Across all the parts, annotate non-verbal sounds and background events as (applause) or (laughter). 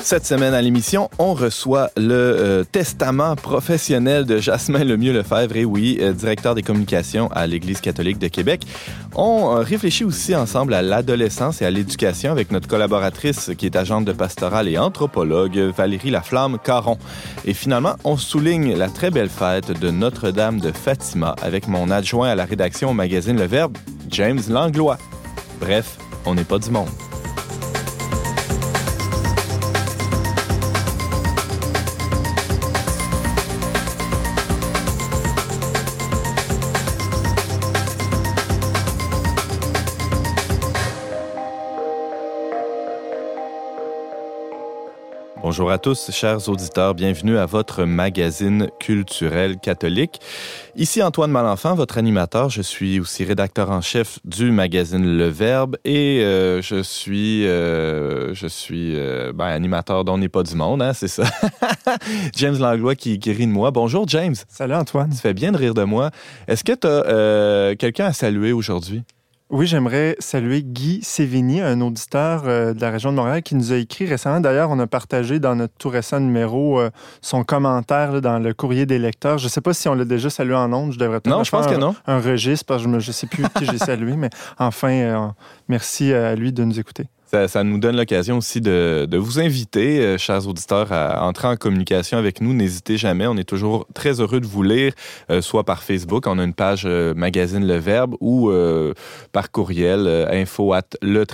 Cette semaine à l'émission, on reçoit le euh, testament professionnel de Jasmin Lemieux Lefebvre, et oui, euh, directeur des communications à l'Église catholique de Québec. On euh, réfléchit aussi ensemble à l'adolescence et à l'éducation avec notre collaboratrice qui est agente de pastorale et anthropologue, Valérie Laflamme Caron. Et finalement, on souligne la très belle fête de Notre-Dame de Fatima avec mon adjoint à la rédaction au magazine Le Verbe, James Langlois. Bref, on n'est pas du monde. Bonjour à tous, chers auditeurs. Bienvenue à votre magazine culturel catholique. Ici Antoine Malenfant, votre animateur. Je suis aussi rédacteur en chef du magazine Le Verbe et euh, je suis, euh, je suis euh, ben, animateur dont n'est pas du monde, hein, c'est ça. (laughs) James Langlois qui, qui rit de moi. Bonjour James. Salut Antoine. Ça fait bien de rire de moi. Est-ce que tu as quelqu'un à saluer aujourd'hui? Oui, j'aimerais saluer Guy Sévigny, un auditeur euh, de la région de Montréal qui nous a écrit récemment. D'ailleurs, on a partagé dans notre tout récent numéro euh, son commentaire dans le courrier des lecteurs. Je ne sais pas si on l'a déjà salué en ondes. Je devrais non, je pense que non. un registre parce que je ne sais plus qui j'ai salué, mais enfin, euh, merci à lui de nous écouter. Ça, nous donne l'occasion aussi de, vous inviter, euh, chers auditeurs, à entrer en communication avec nous. N'hésitez jamais. On est toujours très heureux de vous lire, euh, soit par Facebook, on a une page euh, magazine Le Verbe, ou par courriel info at le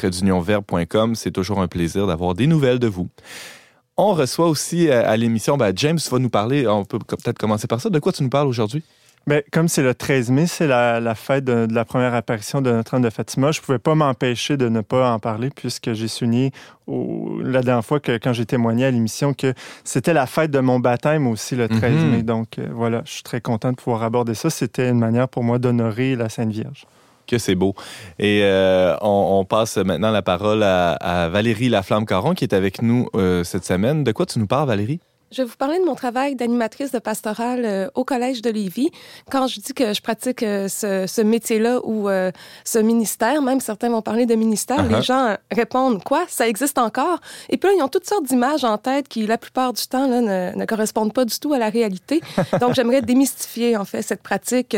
C'est toujours un plaisir d'avoir des nouvelles de vous. On reçoit aussi à, l'émission, ben, James va nous parler, on peut peut-être commencer par ça. De quoi tu nous parles aujourd'hui? Mais comme c'est le 13 mai, c'est la, fête de, la première apparition de Notre-Dame de Fatima, je ne pouvais pas m'empêcher de ne pas en parler puisque j'ai souligné la dernière fois que quand j'ai témoigné à l'émission que c'était la fête de mon baptême aussi le 13 mhm. mai. Donc euh, voilà, je suis très content de pouvoir aborder ça. C'était une manière pour moi d'honorer la Sainte Vierge que c'est beau. Et euh, on, passe maintenant la parole à, Valérie Laflamme-Caron qui est avec nous euh, cette semaine. De quoi tu nous parles, Valérie? Je vais vous parler de mon travail d'animatrice de pastorale euh, au Collège de Lévis. Quand je dis que je pratique euh, ce, métier-là ou euh, ce ministère, même certains vont parler de ministère, les uh-huh. gens répondent quoi? Ça existe encore? Et puis là, ils ont toutes sortes d'images en tête qui, la plupart du temps, ne, correspondent pas du tout à la réalité. (laughs) Donc, j'aimerais démystifier en fait cette pratique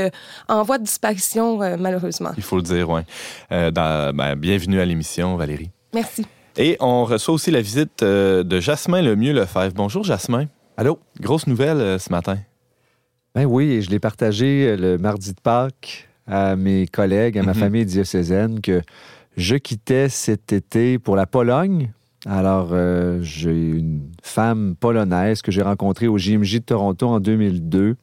en voie de disparition, malheureusement. Il faut le dire, oui. Ben, bienvenue à l'émission, Valérie. Merci. Et on reçoit aussi la visite euh, de Jasmin Lemieux Lefebvre. Bonjour Jasmin. Allô? Grosse nouvelle euh, ce matin. Ben oui, je l'ai partagé euh, le mardi de Pâques à mes collègues, à ma mhm. famille diocésaine, que je quittais cet été pour la Pologne. Alors, j'ai une femme polonaise que j'ai rencontrée au JMJ de Toronto en 2002.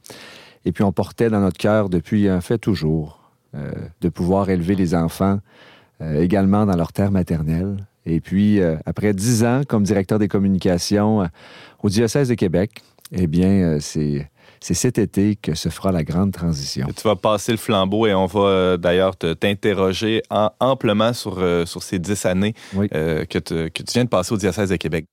Et puis, on portait dans notre cœur depuis, en fait, toujours, de pouvoir élever les enfants également dans leur terre maternelle. Et puis, euh, après dix ans comme directeur des communications euh, au diocèse de Québec, eh bien, euh, c'est c'est cet été que se fera la grande transition. tu vas passer le flambeau et on va d'ailleurs t'interroger amplement sur, sur ces dix années que, que tu viens de passer au diocèse de Québec.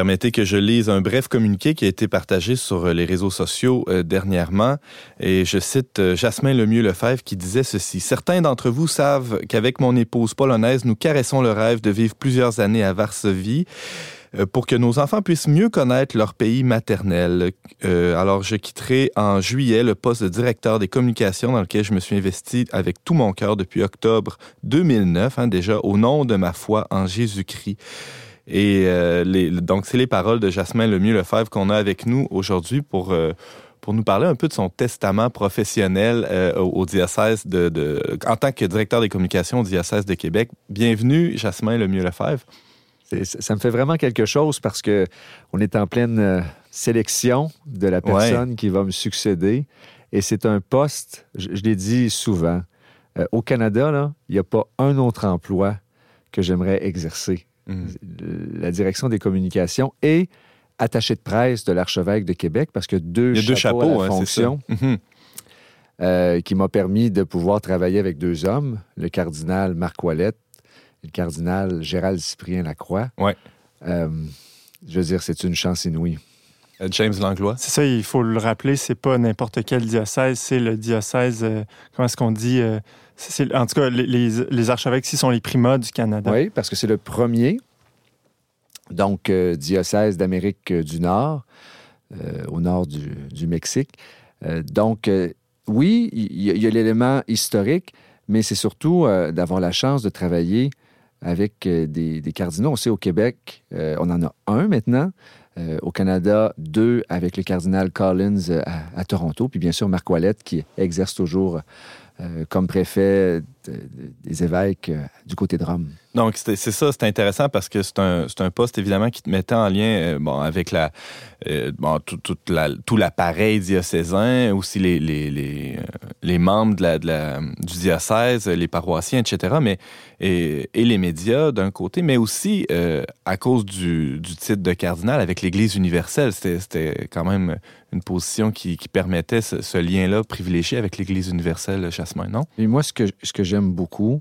Permettez que je lise un bref communiqué qui a été partagé sur euh, les réseaux sociaux euh, dernièrement. Et je cite euh, Jasmin Lemieux Lefebvre qui disait ceci. Certains d'entre vous savent qu'avec mon épouse polonaise, nous caressons le rêve de vivre plusieurs années à Varsovie pour que nos enfants puissent mieux connaître leur pays maternel. alors, je quitterai en juillet le poste de directeur des communications dans lequel je me suis investi avec tout mon cœur depuis octobre 2009, hein, déjà au nom de ma foi en Jésus-Christ. Et euh, les, donc, c'est les paroles de Jasmin Lemieux Lefebvre qu'on a avec nous aujourd'hui pour, euh, pour nous parler un peu de son testament professionnel euh, au, diocèse de, de, en tant que directeur des communications au diocèse de Québec. Bienvenue, Jasmin Lemieux Lefebvre. Ça me fait vraiment quelque chose parce que on est en pleine sélection de la personne qui va me succéder. Et c'est un poste, je, l'ai dit souvent, au Canada, il n'y a pas un autre emploi que j'aimerais exercer. Mm. La direction des communications et attaché de presse de l'archevêque de Québec, parce que deux, Il y a deux chapeaux, à mm-hmm. euh, qui m'a permis de pouvoir travailler avec deux hommes, le cardinal Marc Ouellette et le cardinal Gérald Cyprien Lacroix. Ouais. Euh, je veux dire, c'est une chance inouïe. Euh, James Langlois. C'est ça, il faut le rappeler, c'est pas n'importe quel diocèse, c'est le diocèse, comment est-ce qu'on dit, en tout cas, les, archevêques ici sont les primats du Canada. Oui, parce que c'est le premier donc euh, diocèse d'Amérique du Nord, euh, au nord du, Mexique. Euh, donc, oui, il y, a, l'élément historique, mais c'est surtout d'avoir la chance de travailler avec des, cardinaux. On sait au Québec, on en a un maintenant. au Canada, deux avec le cardinal Collins à, à, Toronto, puis bien sûr Marc Ouellette qui exerce toujours euh, comme préfet des évêques euh, du côté de Rome. Donc, c'est ça, c'est intéressant parce que c'est un, un, poste, évidemment, qui te mettait en lien euh, bon, avec la, bon, tout, tout l'appareil diocésain, aussi les, les, les, les membres de la, de la, du diocèse, les paroissiens, etc., mais, et, les médias d'un côté, mais aussi à cause du, du, titre de cardinal avec l'Église universelle. C'était quand même une position qui, qui permettait ce, lien-là privilégié avec l'Église universelle, Chassemin, non? Et moi, ce que, ce que j'aime beaucoup,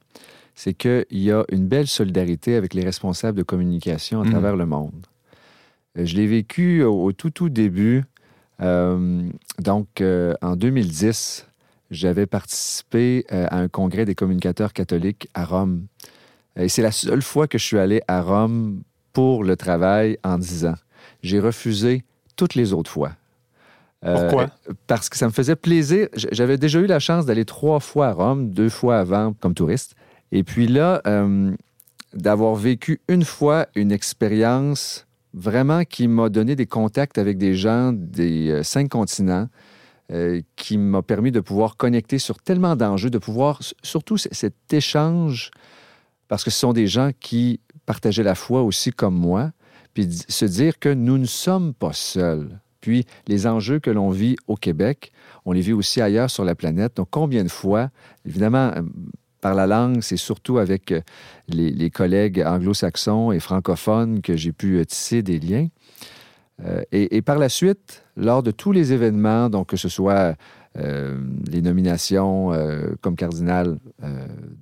c'est qu'il y a une belle solidarité avec les responsables de communication à mm. travers le monde. Euh, je l'ai vécu au, tout, tout début. Euh, donc, euh, en 2010, j'avais participé à un congrès des communicateurs catholiques à Rome. Et c'est la seule fois que je suis allé à Rome pour le travail en dix ans. J'ai refusé toutes les autres fois. Pourquoi? parce que ça me faisait plaisir. J'avais déjà eu la chance d'aller trois fois à Rome, deux fois avant comme touriste. Et puis là, euh, d'avoir vécu une fois une expérience vraiment qui m'a donné des contacts avec des gens des euh, cinq continents, euh, qui m'a permis de pouvoir connecter sur tellement d'enjeux, de pouvoir, surtout cet échange, parce que ce sont des gens qui partageaient la foi aussi comme moi, puis se dire que nous ne sommes pas seuls. Puis les enjeux que l'on vit au Québec, on les vit aussi ailleurs sur la planète. Donc combien de fois, évidemment, par la langue, c'est surtout avec euh, les, collègues anglo-saxons et francophones que j'ai pu euh, tisser des liens. Euh, et, par la suite, lors de tous les événements, donc que ce soit les nominations comme cardinal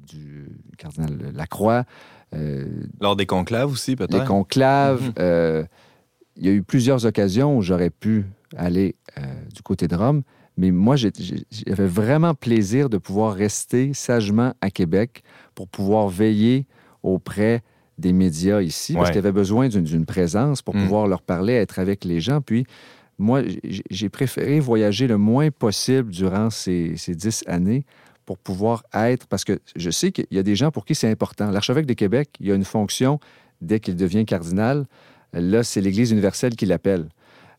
du cardinal Lacroix. lors des conclaves aussi, peut-être? Des conclaves. Mhm. il y a eu plusieurs occasions où j'aurais pu aller du côté de Rome. Mais moi, j'avais vraiment plaisir de pouvoir rester sagement à Québec pour pouvoir veiller auprès des médias ici, parce qu'il y avait besoin d'une présence pour mm. pouvoir leur parler, être avec les gens. Puis, moi, j'ai préféré voyager le moins possible durant ces, dix années pour pouvoir être, parce que je sais qu'il y a des gens pour qui c'est important. L'archevêque de Québec, il y a une fonction dès qu'il devient cardinal. Là, c'est l'Église universelle qui l'appelle.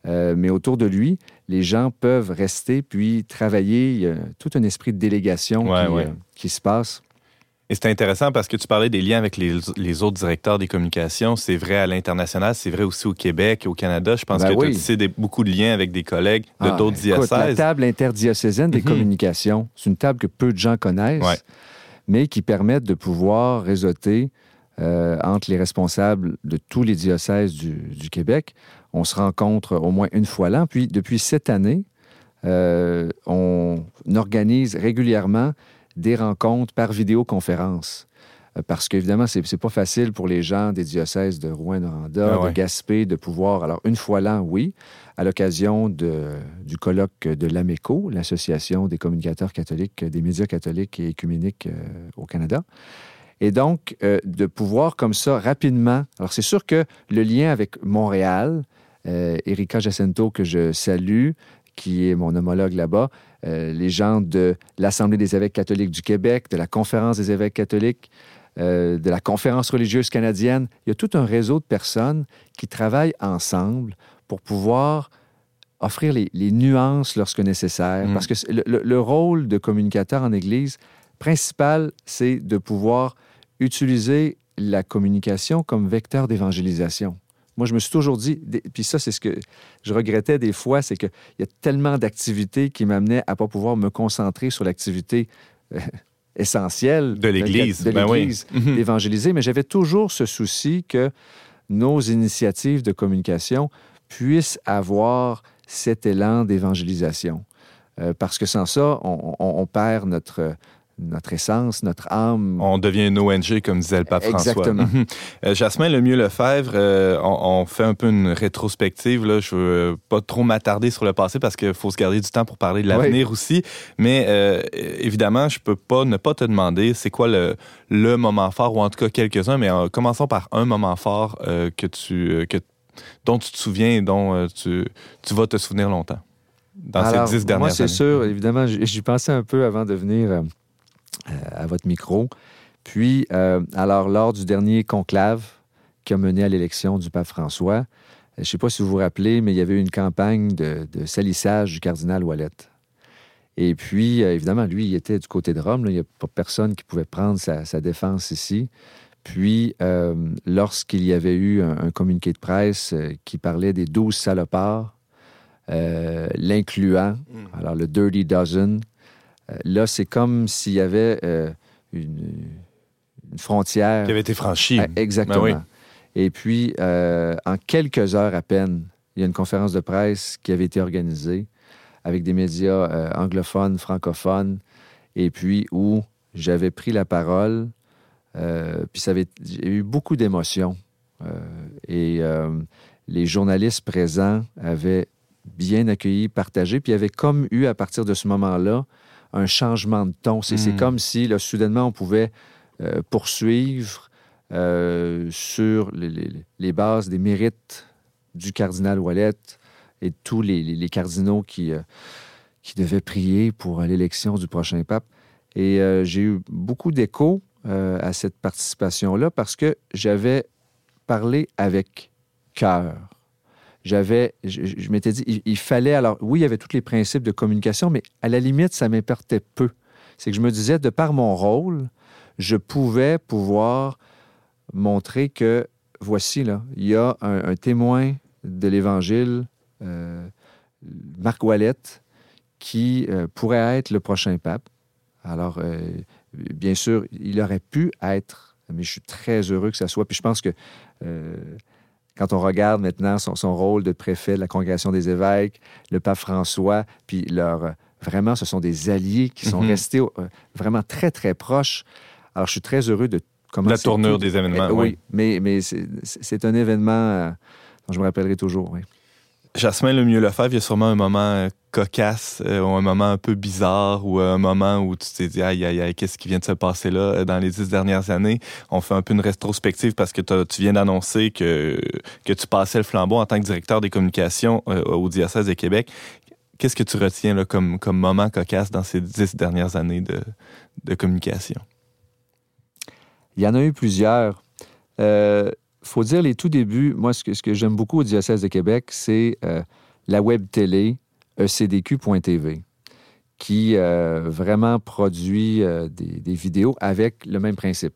Euh, mais autour de lui, les gens peuvent rester puis travailler. Il y a tout un esprit de délégation euh, qui, se passe. Et c'est intéressant parce que tu parlais des liens avec les, autres directeurs des communications. C'est vrai à l'international, c'est vrai aussi au Québec et au Canada. Je pense ben que tu as beaucoup de liens avec des collègues de ah, d'autres diocèses. La table interdiocésaine des mhm. communications, c'est une table que peu de gens connaissent, mais qui permet de pouvoir réseauter euh, entre les responsables de tous les diocèses du Québec on se rencontre au moins une fois l'an. Puis depuis cette année, euh, on organise régulièrement des rencontres par vidéoconférence. Euh, parce qu'évidemment, ce n'est pas facile pour les gens des diocèses de Rouen-Noranda, ah de Gaspé, de pouvoir. Alors, une fois l'an, oui, à l'occasion du colloque de l'AMECO, l'Association des communicateurs catholiques, des médias catholiques et écuméniques euh, au Canada. Et donc, de pouvoir comme ça rapidement. Alors, c'est sûr que le lien avec Montréal, Erika Jacinto, que je salue, qui est mon homologue là-bas, euh, les gens de l'Assemblée des évêques catholiques du Québec, de la Conférence des évêques catholiques, euh, de la Conférence religieuse canadienne. Il y a tout un réseau de personnes qui travaillent ensemble pour pouvoir offrir les, nuances lorsque nécessaire. Mm. Parce que le, rôle de communicateur en Église principal, c'est de pouvoir utiliser la communication comme vecteur d'évangélisation moi, je me suis toujours dit, puis ça, c'est ce que je regrettais des fois, c'est qu'il y a tellement d'activités qui m'amenaient à ne pas pouvoir me concentrer sur l'activité euh, essentielle de l'Église, de, ben l'Église, (laughs) mhm. d'évangéliser. Mais j'avais toujours ce souci que nos initiatives de communication puissent avoir cet élan d'évangélisation. Euh, parce que sans ça, on perd notre, notre essence, notre âme. On devient une ONG, comme disait le pape François. Exactement. Mhm. Euh, Jasmin Lemieux Lefebvre, euh, on, fait un peu une rétrospective. Là. Je veux pas trop m'attarder sur le passé parce qu'il faut se garder du temps pour parler de l'avenir aussi. Mais euh, évidemment, je peux pas ne pas te demander c'est quoi le, le, moment fort, ou en tout cas quelques-uns, mais commençons par un moment fort que tu, que, dont tu te souviens et dont tu, tu vas te souvenir longtemps dans ces dix dernières moi, années. c'est sûr, évidemment, j'y pensais un peu avant de venir euh, à votre micro. Puis, euh, alors, lors du dernier conclave qui a mené à l'élection du pape François, euh, je ne sais pas si vous vous rappelez, mais il y avait eu une campagne de, salissage du cardinal Wallet. Et puis, évidemment, lui, il était du côté de Rome. Il n'y a pas personne qui pouvait prendre sa, défense ici. Puis, lorsqu'il y avait eu un, communiqué de presse qui parlait des douze salopards, l'incluant, mm. alors le Dirty Dozen, euh, là, c'est comme s'il y avait euh, une, frontière. Qui avait été franchie. Ah, exactement. Ben Et puis, euh, en quelques heures à peine, il y a une conférence de presse qui avait été organisée avec des médias anglophones, francophones, et puis où j'avais pris la parole. puis ça avait, j'ai eu beaucoup d'émotions. et les journalistes présents avaient bien accueilli, partagé, puis avait comme eu, à partir de ce moment-là, un changement de ton. C'est hmm. comme si, là, soudainement, on pouvait euh, poursuivre euh, sur les, bases des mérites du cardinal Wallet et tous les, cardinaux qui, euh, qui devaient prier pour l'élection du prochain pape. Et j'ai eu beaucoup d'écho à cette participation-là parce que j'avais parlé avec cœur j'avais, je, m'étais dit, il, fallait, alors oui, il y avait tous les principes de communication, mais à la limite, ça m'importait peu. C'est que je me disais, de par mon rôle, je pouvais pouvoir montrer que, voici, là, il y a un, témoin de l'Évangile, euh, Marc Wallet, qui euh, pourrait être le prochain pape. Alors, euh, bien sûr, il aurait pu être, mais je suis très heureux que ça soit. Puis je pense que quand on regarde maintenant son, rôle de préfet de la Congrégation des évêques, le pape François, puis leur, vraiment, ce sont des alliés qui sont mhm. restés euh, vraiment très, très proches. Alors, je suis très heureux de commencer. La tournure des événements. Eh, oui, mais, mais c'est un événement euh, dont je me rappellerai toujours. Oui. Jasmin Lemieux Lefebvre, il y a sûrement un moment euh, cocasse euh, ou un moment un peu bizarre ou euh, un moment où tu t'es dit aïe aïe aïe qu'est-ce qui vient de se passer là dans les dix dernières années? On fait un peu une rétrospective parce que tu viens d'annoncer que, que tu passais le flambeau en tant que directeur des communications au diocèse de Québec. Qu'est-ce que tu retiens là, comme, comme moment cocasse dans ces dix dernières années de, de communication? Il y en a eu plusieurs. Euh, faut dire les tout débuts, moi, ce que, ce que j'aime beaucoup au diocèse de Québec, c'est euh, la web télé ecdq.tv qui euh, vraiment produit euh, des, vidéos avec le même principe.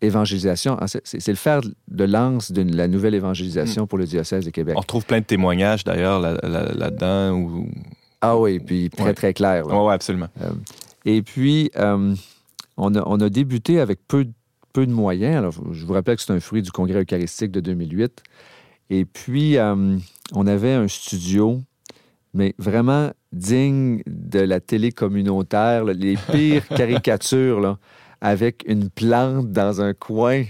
Évangélisation, c'est le fer de lance de la nouvelle évangélisation mm. pour le diocèse de Québec. On retrouve plein de témoignages d'ailleurs là-dedans. Ah oui, puis très, très clair. Oui, absolument. et puis, on a, on, a, débuté avec peu de peu de moyens. Alors, je vous rappelle que c'est un fruit du Congrès eucharistique de 2008. Et puis, euh, on avait un studio, mais vraiment digne de la télé communautaire, les pires (laughs) caricatures, là, avec une plante dans un coin.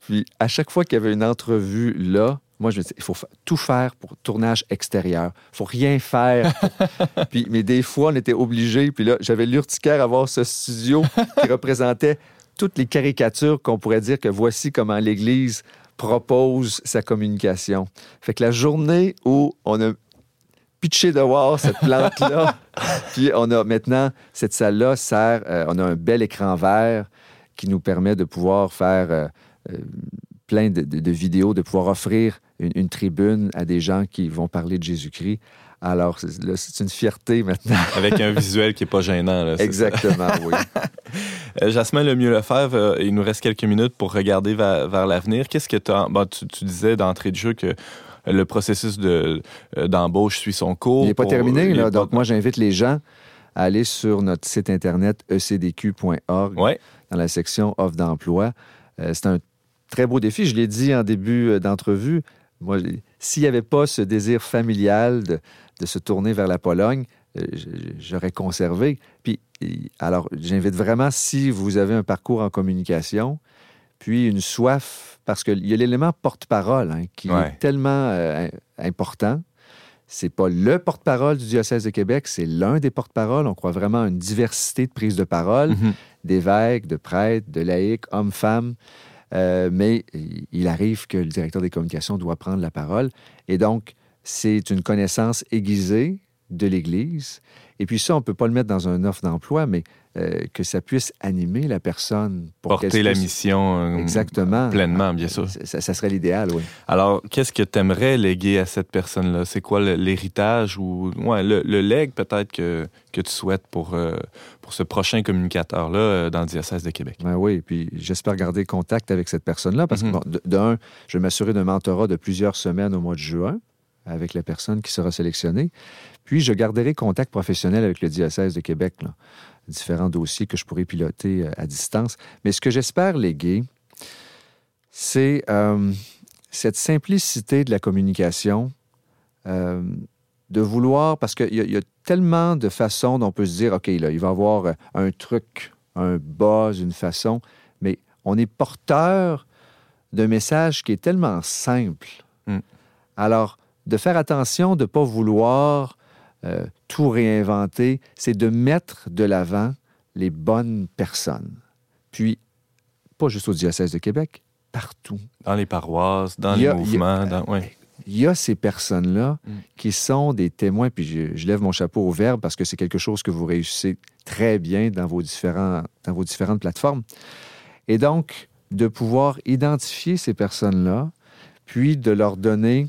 Puis, à chaque fois qu'il y avait une entrevue là, moi, je me disais, il faut tout faire pour tournage extérieur. Il faut rien faire. (laughs) puis, mais des fois, on était obligés. Puis là, j'avais l'urticaire à voir ce studio qui (laughs) représentait toutes les caricatures qu'on pourrait dire que voici comment l'Église propose sa communication. Fait que la journée où on a pitché de voir cette plante-là, (laughs) puis on a maintenant, cette salle-là sert, euh, on a un bel écran vert qui nous permet de pouvoir faire euh, euh, plein de, vidéos, de pouvoir offrir une, une, tribune à des gens qui vont parler de Jésus-Christ. Alors, c'est une fierté maintenant. (laughs) Avec un visuel qui n'est pas gênant. Exactement, oui. (laughs) Jasmin Le Mieux Lefebvre, il nous reste quelques minutes pour regarder vers, l'avenir. Qu'est-ce que bon, tu, tu disais d'entrée de jeu que le processus d'embauche suit son cours. Il n'est pas terminé. Là, donc, moi, j'invite les gens à aller sur notre site internet ecdq.org dans la section offre d'emploi. c'est un très beau défi. Je l'ai dit en début d'entrevue. Moi, s'il n'y avait pas ce désir familial de, se tourner vers la Pologne, euh, j'aurais conservé. Puis, alors, j'invite vraiment, si vous avez un parcours en communication, puis une soif, parce qu'il y a l'élément porte-parole hein, qui est tellement euh, important. C'est pas le porte-parole du diocèse de Québec, c'est l'un des porte-paroles. On croit vraiment à une diversité de prises de parole, mm-hmm. d'évêques, de prêtres, de laïcs, hommes, femmes. Euh, mais il arrive que le directeur des communications doit prendre la parole. Et donc, c'est une connaissance aiguisée de l'Église. Et puis ça, on ne peut pas le mettre dans un offre d'emploi, mais euh, que ça puisse animer la personne. Pour Porter la mission euh, Exactement. pleinement, bien sûr. Ça, serait l'idéal, oui. Alors, qu'est-ce que tu aimerais léguer à cette personne-là? C'est quoi l'héritage ou ouais, le, le legs peut-être que, que tu souhaites pour, pour ce prochain communicateur-là dans le diocèse de Québec? Ben oui, puis j'espère garder contact avec cette personne-là parce que, mhm. d'un, je vais m'assurer d'un mentorat de plusieurs semaines au mois de juin avec la personne qui sera sélectionnée. Puis, je garderai contact professionnel avec le diocèse de Québec, différents dossiers que je pourrais piloter euh, à distance. Mais ce que j'espère léguer, c'est euh, cette simplicité de la communication, euh, de vouloir, parce qu'il y, a tellement de façons dont on peut se dire, OK, là, il va y avoir un truc, un buzz, une façon, mais on est porteur d'un message qui est tellement simple. Mm. Alors, de faire attention de ne pas vouloir euh, tout réinventer, c'est de mettre de l'avant les bonnes personnes. Puis, pas juste au diocèse de Québec, partout. Dans les paroisses, dans les mouvements. Il y a ces personnes-là mm. qui sont des témoins, puis je, lève mon chapeau au Verbe parce que c'est quelque chose que vous réussissez très bien dans vos, différents, dans vos différentes plateformes. Et donc, de pouvoir identifier ces personnes-là, puis de leur donner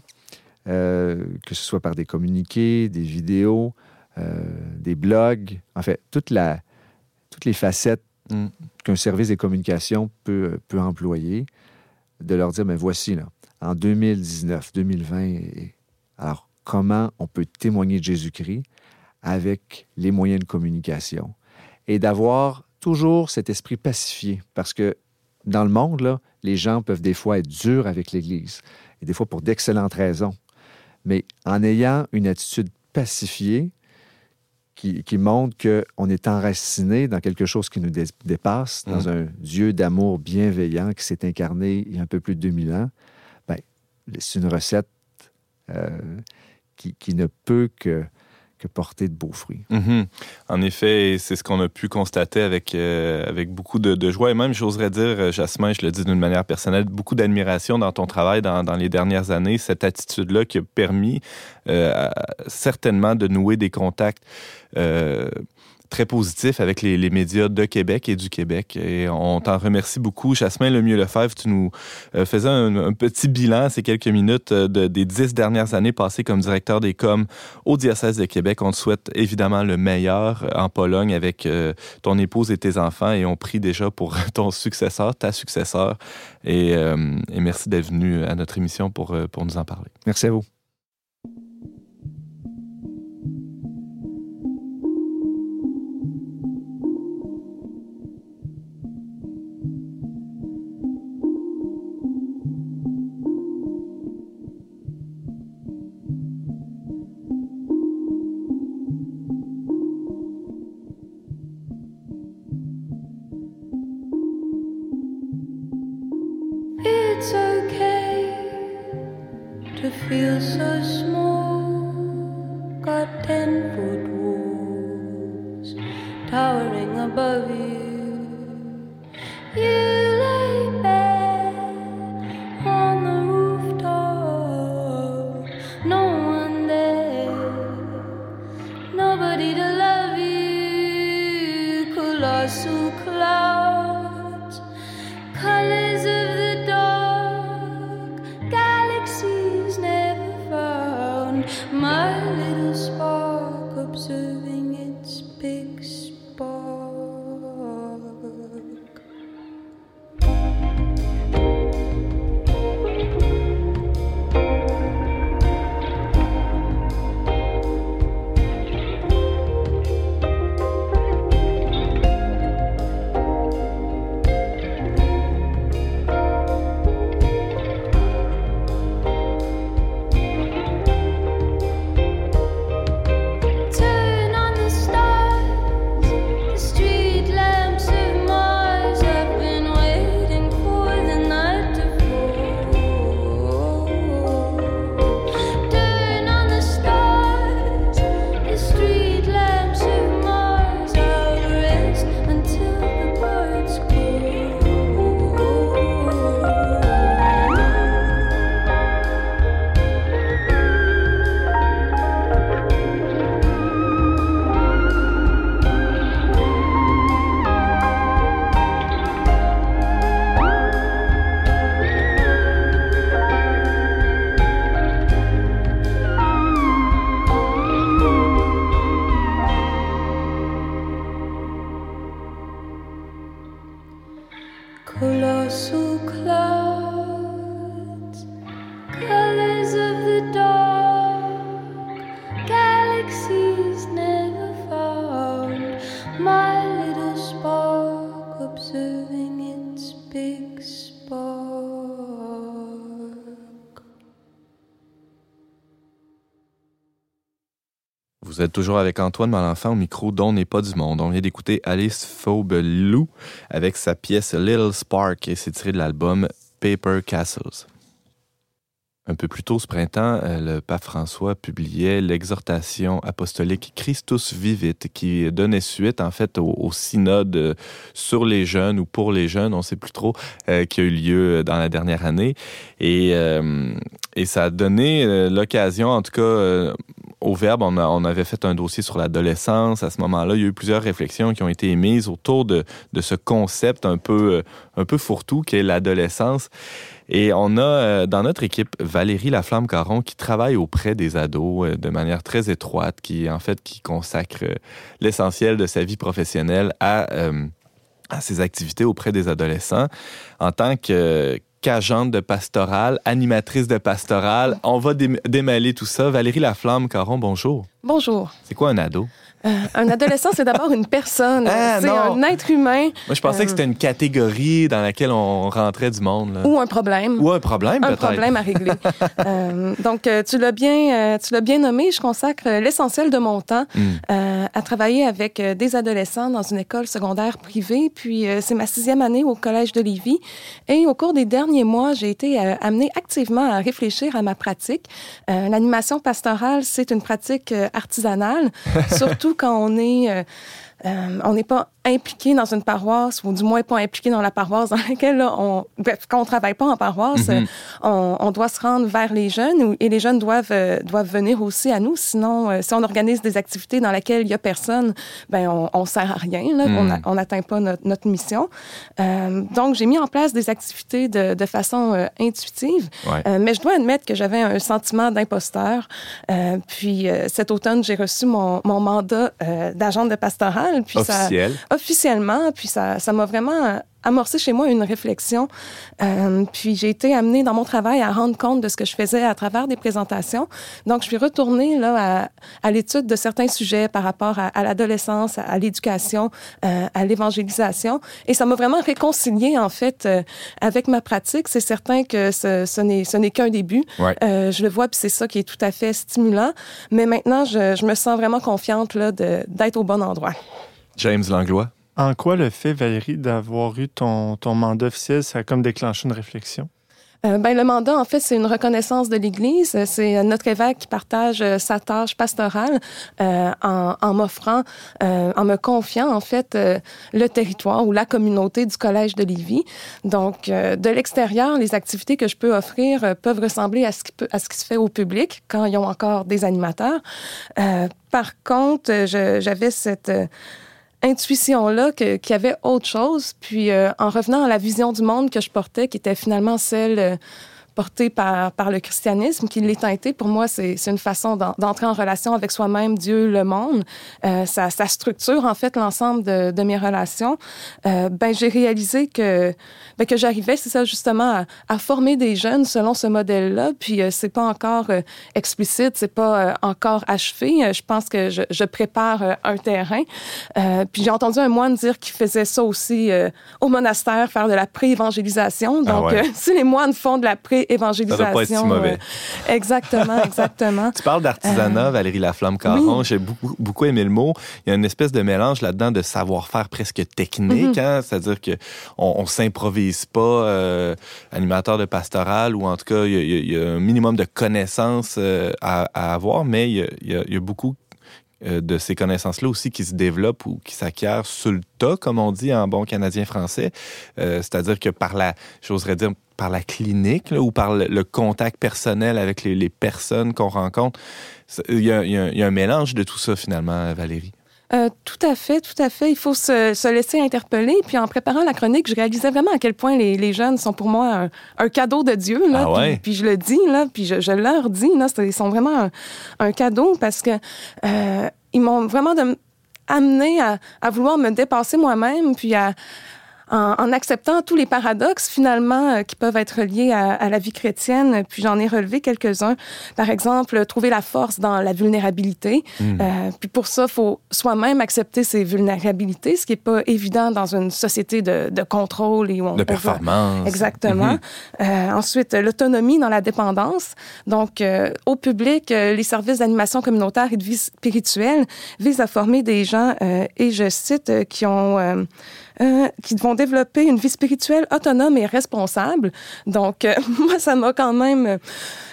euh, que ce soit par des communiqués, des vidéos, euh, des blogs, en fait, toutes les facettes mm. qu'un service des communications peut, peut employer, de leur dire, mais voici, là, en 2019, 2020, alors comment on peut témoigner de Jésus-Christ avec les moyens de communication? Et d'avoir toujours cet esprit pacifié, parce que dans le monde, là, les gens peuvent des fois être durs avec l'Église, et des fois pour d'excellentes raisons mais en ayant une attitude pacifiée qui, montre qu'on est enraciné dans quelque chose qui nous dépasse, dans mmh. un Dieu d'amour bienveillant qui s'est incarné il y a un peu plus de 2000 ans, ben, c'est une recette euh, qui, ne peut que porter de beaux fruits. Mhm. En effet, c'est ce qu'on a pu constater avec, euh, avec beaucoup de, joie et même, j'oserais dire, euh, Jasmin, je le dis d'une manière personnelle, beaucoup d'admiration dans ton travail dans, dans, les dernières années, cette attitude-là qui a permis euh, certainement de nouer des contacts très positif avec les, médias de Québec et du Québec. Et on t'en remercie beaucoup. Jasmin Lemieux-Lefebvre, tu nous euh, faisais un, petit bilan ces quelques minutes euh, des dix dernières années passées comme directeur des coms au diocèse de Québec. On te souhaite évidemment le meilleur en Pologne avec euh, ton épouse et tes enfants et on prie déjà pour (laughs) ton successeur, ta successeur. Et, et merci d'être venu à notre émission pour, pour nous en parler. Merci à vous. Êtes toujours avec Antoine Malenfant au micro dont n'est pas du monde. On vient d'écouter Alice Faube-Lou avec sa pièce Little Spark et c'est tiré de l'album Paper Castles. Un peu plus tôt ce printemps, euh, le pape François publiait l'exhortation apostolique Christus Vivit, qui donnait suite en fait au, synode euh, sur les jeunes ou pour les jeunes, on ne sait plus trop, euh, qui a eu lieu dans la dernière année. Et ça a donné l'occasion, en tout cas, au Verbe, on, avait fait un dossier sur l'adolescence. À ce moment-là, il y a eu plusieurs réflexions qui ont été émises autour de, ce concept un peu, un peu fourre-tout qu'est l'adolescence. Et on a euh, dans notre équipe Valérie Laflamme-Caron qui travaille auprès des ados euh, de manière très étroite, qui en fait qui consacre euh, l'essentiel de sa vie professionnelle à, à ses activités auprès des adolescents en tant que qu'agente de pastoral, animatrice de pastoral. On va démêler tout ça. Valérie Laflamme-Caron, bonjour. Bonjour. C'est quoi un ado? Euh, un adolescent, c'est d'abord une personne. Ah, c'est un être humain. Moi, je pensais que c'était une catégorie dans laquelle on rentrait du monde. Ou un problème. Ou un problème, peut-être. Un problème à régler. (laughs) euh, donc, euh, tu l'as bien, tu l'as bien nommé. Je consacre l'essentiel de mon temps hmm. à travailler avec des adolescents dans une école secondaire privée. Puis, c'est ma sixième année au Collège de Lévis. Et au cours des derniers mois, j'ai été amenée activement à réfléchir à ma pratique. L'animation pastorale, c'est une pratique artisanale, (laughs) surtout quand on est, euh, euh, on n'est pas impliqué dans une paroisse, ou du moins pas impliqué dans la paroisse dans laquelle on, quand on travaille pas en paroisse, mhm. on, on, doit se rendre vers les jeunes et les jeunes doivent euh, doivent venir aussi à nous. Sinon, euh, si on organise des activités dans lesquelles il y a personne, ben on, on sert à rien. Là, mhm. On n'atteint pas notre, notre mission. Euh, donc j'ai mis en place des activités de, de façon euh, intuitive, mais je dois admettre que j'avais un sentiment d'imposteur. puis cet automne, j'ai reçu mon, mon mandat d'agent de pastoral. Puis Officiel. Ça, officiellement. Puis ça, ça m'a vraiment amorcé chez moi une réflexion. Euh, puis j'ai été amenée dans mon travail à rendre compte de ce que je faisais à travers des présentations. Donc je suis retournée là à, à l'étude de certains sujets par rapport à, à l'adolescence, à, l'éducation, euh, à l'évangélisation, et ça m'a vraiment réconciliée en fait euh, avec ma pratique. C'est certain que ce, ce n'est ce n'est qu'un début. Euh, je le vois, puis c'est ça qui est tout à fait stimulant. Mais maintenant, je, je me sens vraiment confiante là d'être au bon endroit. James Langlois. En quoi le fait, Valérie, d'avoir eu ton, ton mandat officiel, ça a comme déclenché une réflexion? Euh, ben, le mandat, en fait, c'est une reconnaissance de l'Église. C'est notre évêque qui partage euh, sa tâche pastorale euh, en, en m'offrant, euh, en me confiant, en fait, euh, le territoire ou la communauté du Collège de Lévis. Donc, de l'extérieur, les activités que je peux offrir peuvent ressembler à ce, qui peut, à ce qui se fait au public quand ils ont encore des animateurs. par contre, j'avais cette intuition-là qu'il y avait autre chose. Puis euh, en revenant à la vision du monde que je portais, qui était finalement celle euh, porté par, par le christianisme, qui l'est teinté. Pour moi, c'est une façon d'entrer en relation avec soi-même, Dieu, le monde. Euh, ça, ça, structure en fait l'ensemble de, de, mes relations. Euh, ben, j'ai réalisé que, ben, que j'arrivais, c'est ça justement, à, à, former des jeunes selon ce modèle-là. Puis euh, c'est pas encore euh, explicite, c'est pas euh, encore achevé. Euh, je pense que je, je prépare un terrain. puis j'ai entendu un moine dire qu'il faisait ça aussi au monastère, faire de la pré-évangélisation. Ah Donc, ah ouais. (laughs) si les moines font de la pré évangélisation. Ça pas être si mauvais. Euh, exactement, (laughs) exactement. tu parles d'artisanat, euh, Valérie Laflamme-Caron. Oui. J'ai beaucoup, beaucoup, aimé le mot. Il y a une espèce de mélange là-dedans de savoir-faire presque technique, mm -hmm. hein? c'est-à-dire que on, s'improvise pas euh, animateur de pastoral ou en tout cas, il y, a, il y a un minimum de connaissances à, à, avoir, mais il y a, il y beaucoup de ces connaissances-là aussi qui se développent ou qui s'acquièrent sur le tas, comme on dit en bon canadien français. Euh, C'est-à-dire que par la, j'oserais dire, par la clinique ou par le, contact personnel avec les, personnes qu'on rencontre, il y, il y, a, un mélange de tout ça finalement, Valérie. Euh, tout à fait, tout à fait. Il faut se, se, laisser interpeller. Puis en préparant la chronique, je réalisais vraiment à quel point les, les jeunes sont pour moi un, un cadeau de Dieu. Là. Ah ouais? puis, puis, je le dis, là, puis je, je leur dis, là, ils sont vraiment un, un cadeau parce que euh, ils m'ont vraiment de, amené à, à, vouloir me dépasser moi-même, puis à, en, acceptant tous les paradoxes finalement euh, qui peuvent être liés à, la vie chrétienne. Puis j'en ai relevé quelques-uns. Par exemple, trouver la force dans la vulnérabilité. Hmm. Euh, puis pour ça, faut soi-même accepter ses vulnérabilités, ce qui n'est pas évident dans une société de, de contrôle et où on de performance. Exactement. Hmm. Euh, ensuite, l'autonomie dans la dépendance. Donc, euh, au public, euh, les services d'animation communautaire et de vie spirituelle visent à former des gens, et je cite, qui ont euh, qui vont développer une vie spirituelle autonome et responsable. Donc, euh, (laughs) moi, ça m'a quand même...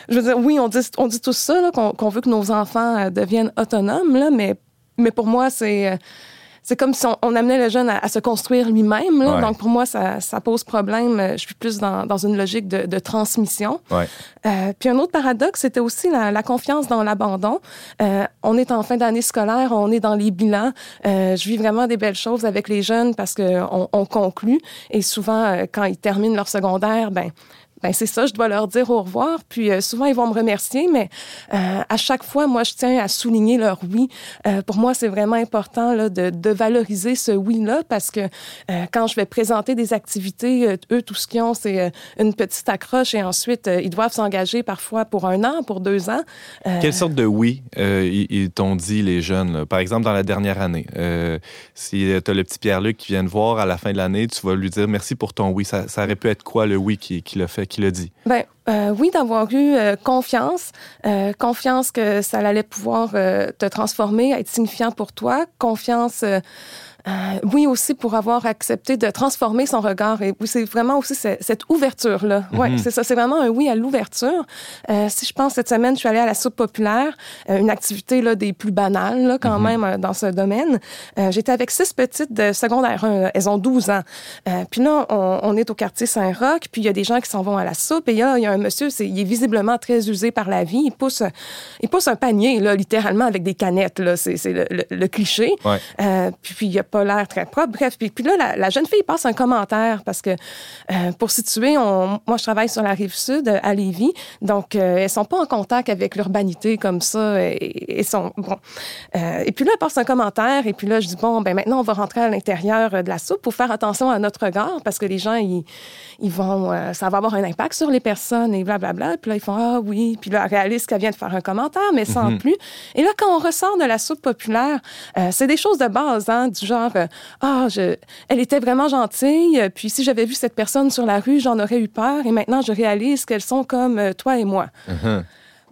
Je veux dire, oui, on dit, on dit tout ça, qu'on veut que nos enfants euh, deviennent autonomes, là, mais, mais pour moi, c'est c'est comme si on, amenait le jeune à, se construire lui-même. Donc, pour moi, ça, ça, pose problème. Je suis plus dans, dans une logique de, de transmission. Ouais. Euh, puis un autre paradoxe, c'était aussi la, la, confiance dans l'abandon. Euh, on est en fin d'année scolaire, on est dans les bilans. Euh, je vis vraiment des belles choses avec les jeunes parce qu'on on conclut. Et souvent, euh, quand ils terminent leur secondaire, ben ben c'est ça, je dois leur dire au revoir. Puis euh, souvent, ils vont me remercier, mais euh, à chaque fois, moi, je tiens à souligner leur oui. Euh, pour moi, c'est vraiment important de, valoriser ce oui-là parce que quand je vais présenter des activités, eux, tout ce qu'ils ont, c'est une petite accroche et ensuite, ils doivent s'engager parfois pour un an, pour deux ans. Quelle sorte de oui ils, t'ont dit, les jeunes? Par exemple, dans la dernière année, si tu as le petit Pierre-Luc qui vient te voir à la fin de l'année, tu vas lui dire merci pour ton oui. Ça, ça aurait pu être quoi le oui qui, qui l'a fait? Qui l'a dit? Ben, euh, oui, d'avoir eu euh, confiance, euh, confiance que ça allait pouvoir te transformer, être signifiant pour toi, confiance euh, oui, aussi pour avoir accepté de transformer son regard. Et c'est vraiment aussi cette, ouverture-là. Mm Oui, c'est ça. C'est vraiment un oui à l'ouverture. Euh, si je pense cette semaine, je suis allée à la soupe populaire, euh, une activité là, des plus banales là, quand mhm. même dans ce domaine. J'étais avec six petites de secondaire 1. Elles ont 12 ans. puis là, on, est au quartier Saint-Roch, puis il y a des gens qui s'en vont à la soupe. Et là, il y a un monsieur, il est visiblement très usé par la vie. Il pousse, il pousse un panier, là, littéralement, avec des canettes. C'est le, le, cliché. Ouais. puis il y a pas l'air très propre. Bref, puis, puis là, la, jeune fille passe un commentaire parce que, euh, pour situer, on, moi, je travaille sur la rive sud à Lévis, donc euh, elles sont pas en contact avec l'urbanité comme ça. Et, sont, bon. Euh, et puis là, elle passe un commentaire, et puis là, je dis, bon, ben maintenant, on va rentrer à l'intérieur de la soupe pour faire attention à notre regard parce que les gens, ils, ils vont, ça va avoir un impact sur les personnes et blablabla. Puis là, ils font, ah oui. Puis là, elle réalise qu'elle vient de faire un commentaire, mais sans mhm. plus. Et là, quand on ressort de la soupe populaire, c'est des choses de base, hein, du genre, genre, ah, elle était vraiment gentille, puis si j'avais vu cette personne sur la rue, j'en aurais eu peur, et maintenant je réalise qu'elles sont comme euh, toi et moi. Uh-huh.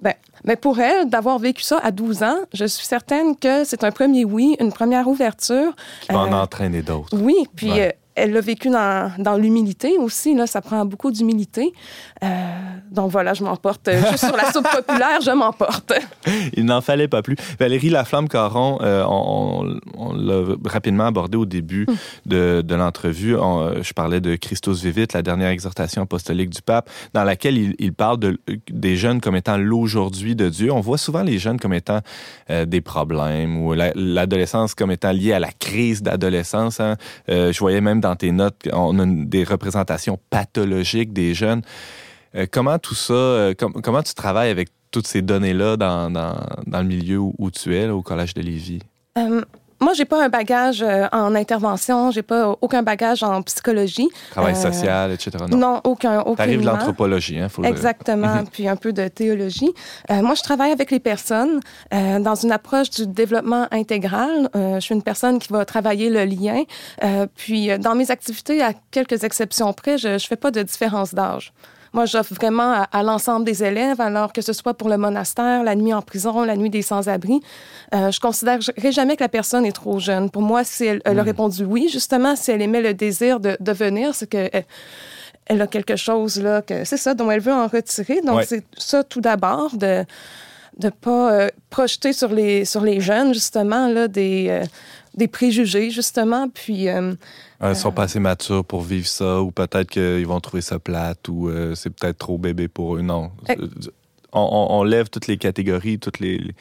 Ben, mais pour elle, d'avoir vécu ça à 12 ans, je suis certaine que c'est un premier oui, une première ouverture. Qui va en euh, entraîner d'autres. Oui, puis euh, elle l'a vécu dans, dans l'humilité aussi. Là, ça prend beaucoup d'humilité. Euh, donc voilà, je m'emporte. Juste sur la soupe (laughs) populaire, je m'emporte. Il n'en fallait pas plus. Valérie Laflamme-Caron, euh, on, on, l'a rapidement abordé au début hum. de, de l'entrevue. Je parlais de Christus Vivit, la dernière exhortation apostolique du pape, dans laquelle il, il parle de, des jeunes comme étant l'aujourd'hui de Dieu. On voit souvent les jeunes comme étant euh, des problèmes ou l'adolescence comme étant liée à la crise d'adolescence. Hein. Euh, je voyais même dans dans tes notes, on a des représentations pathologiques des jeunes. Euh, comment tout ça, euh, comment tu travailles avec toutes ces données-là dans, le milieu où, tu es, au Collège de Lévis? Euh, moi, j'ai pas un bagage euh, en intervention, j'ai pas aucun bagage en psychologie. Travail euh, social, etc. Non, non aucun. aucun T'arrives de l'anthropologie, hein, faut Exactement, puis un peu de théologie. Euh, moi, je travaille avec les personnes euh, dans une approche du développement intégral. Euh, je suis une personne qui va travailler le lien. puis, dans mes activités, à quelques exceptions près, je, je fais pas de différence d'âge. Moi, j'offre vraiment à, l'ensemble des élèves, alors que ce soit pour le monastère, la nuit en prison, la nuit des sans-abri. Euh, je considérerai jamais que la personne est trop jeune. Pour moi, si elle, a hmm. répondu oui, justement, si elle aimait le désir de, de venir, c'est que... Elle, a quelque chose là que c'est ça dont elle veut en retirer. Donc c'est ça tout d'abord de de pas euh, projeter sur les sur les jeunes justement là des euh, des préjugés justement puis euh, ils sont pas assez matures pour vivre ça, ou peut-être qu'ils vont trouver ça plate, ou euh, c'est peut-être trop bébé pour eux. Non. On, on, lève toutes les catégories, toutes les,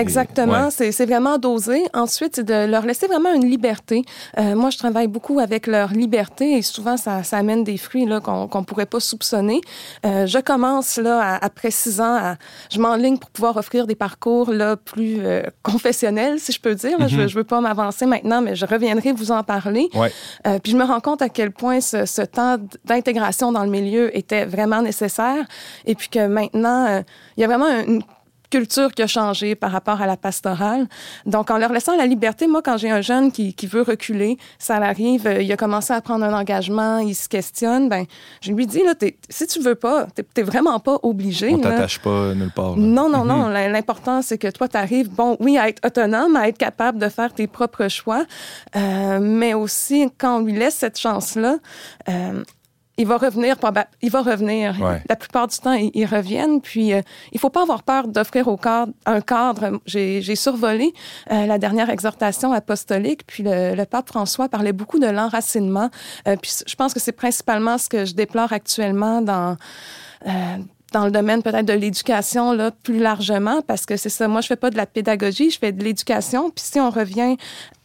Exactement, c'est vraiment dosé. Ensuite, c'est de leur laisser vraiment une liberté. Euh, moi, je travaille beaucoup avec leur liberté et souvent, ça, ça amène des fruits qu'on ne pourrait pas soupçonner. Euh, je commence là, après six ans, à, je m'enligne pour pouvoir offrir des parcours là, plus euh, (laughs) confessionnels, si je peux dire. Je ne veux pas m'avancer maintenant, mais je reviendrai vous en parler. Ouais. Euh, puis je me rends compte à quel point ce, ce temps d'intégration dans le milieu était vraiment nécessaire et puis que maintenant, euh, il y a vraiment une culture qui a changé par rapport à la pastorale. Donc, en leur laissant la liberté, moi, quand j'ai un jeune qui, qui veut reculer, ça arrive, euh, il a commencé à prendre un engagement, il se questionne, ben, je lui dis, là, si tu veux pas, t'es, vraiment pas obligé. On t'attache pas nulle part. Non, non, non. Mhm. L'important, c'est que toi, tu arrives, bon, oui, à être autonome, à être capable de faire tes propres choix, euh, mais aussi, quand on lui laisse cette chance-là, euh, il va revenir, il va revenir. La plupart du temps, ils, reviennent. Puis, euh, il faut pas avoir peur d'offrir au cadre un cadre. J'ai survolé euh, la dernière exhortation apostolique, puis le, pape François parlait beaucoup de l'enracinement. Euh, puis, je pense que c'est principalement ce que je déplore actuellement dans dans le domaine peut-être de l'éducation là plus largement parce que c'est ça moi je fais pas de la pédagogie je fais de l'éducation puis si on revient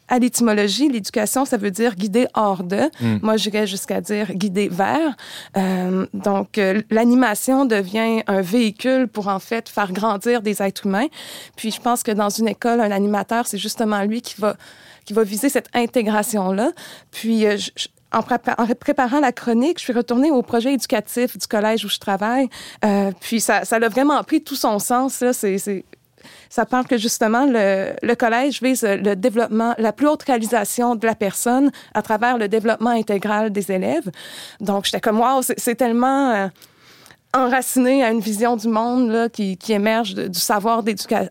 à l'étymologie, l'éducation, ça veut dire guider hors de. Hmm. Moi, j'irais jusqu'à dire guider vers. Euh, donc, euh, l'animation devient un véhicule pour en fait faire grandir des êtres humains. Puis, je pense que dans une école, un animateur, c'est justement lui qui va qui va viser cette intégration-là. Puis, euh, en, en, préparant la chronique, je suis retournée au projet éducatif du collège où je travaille. Euh, puis ça, ça a vraiment pris tout son sens. Là. C'est, ça parle que justement le, le, collège vise le développement, la plus haute réalisation de la personne à travers le développement intégral des élèves. Donc j'étais comme wow, c'est tellement euh, enraciné à une vision du monde là, qui, qui émerge du savoir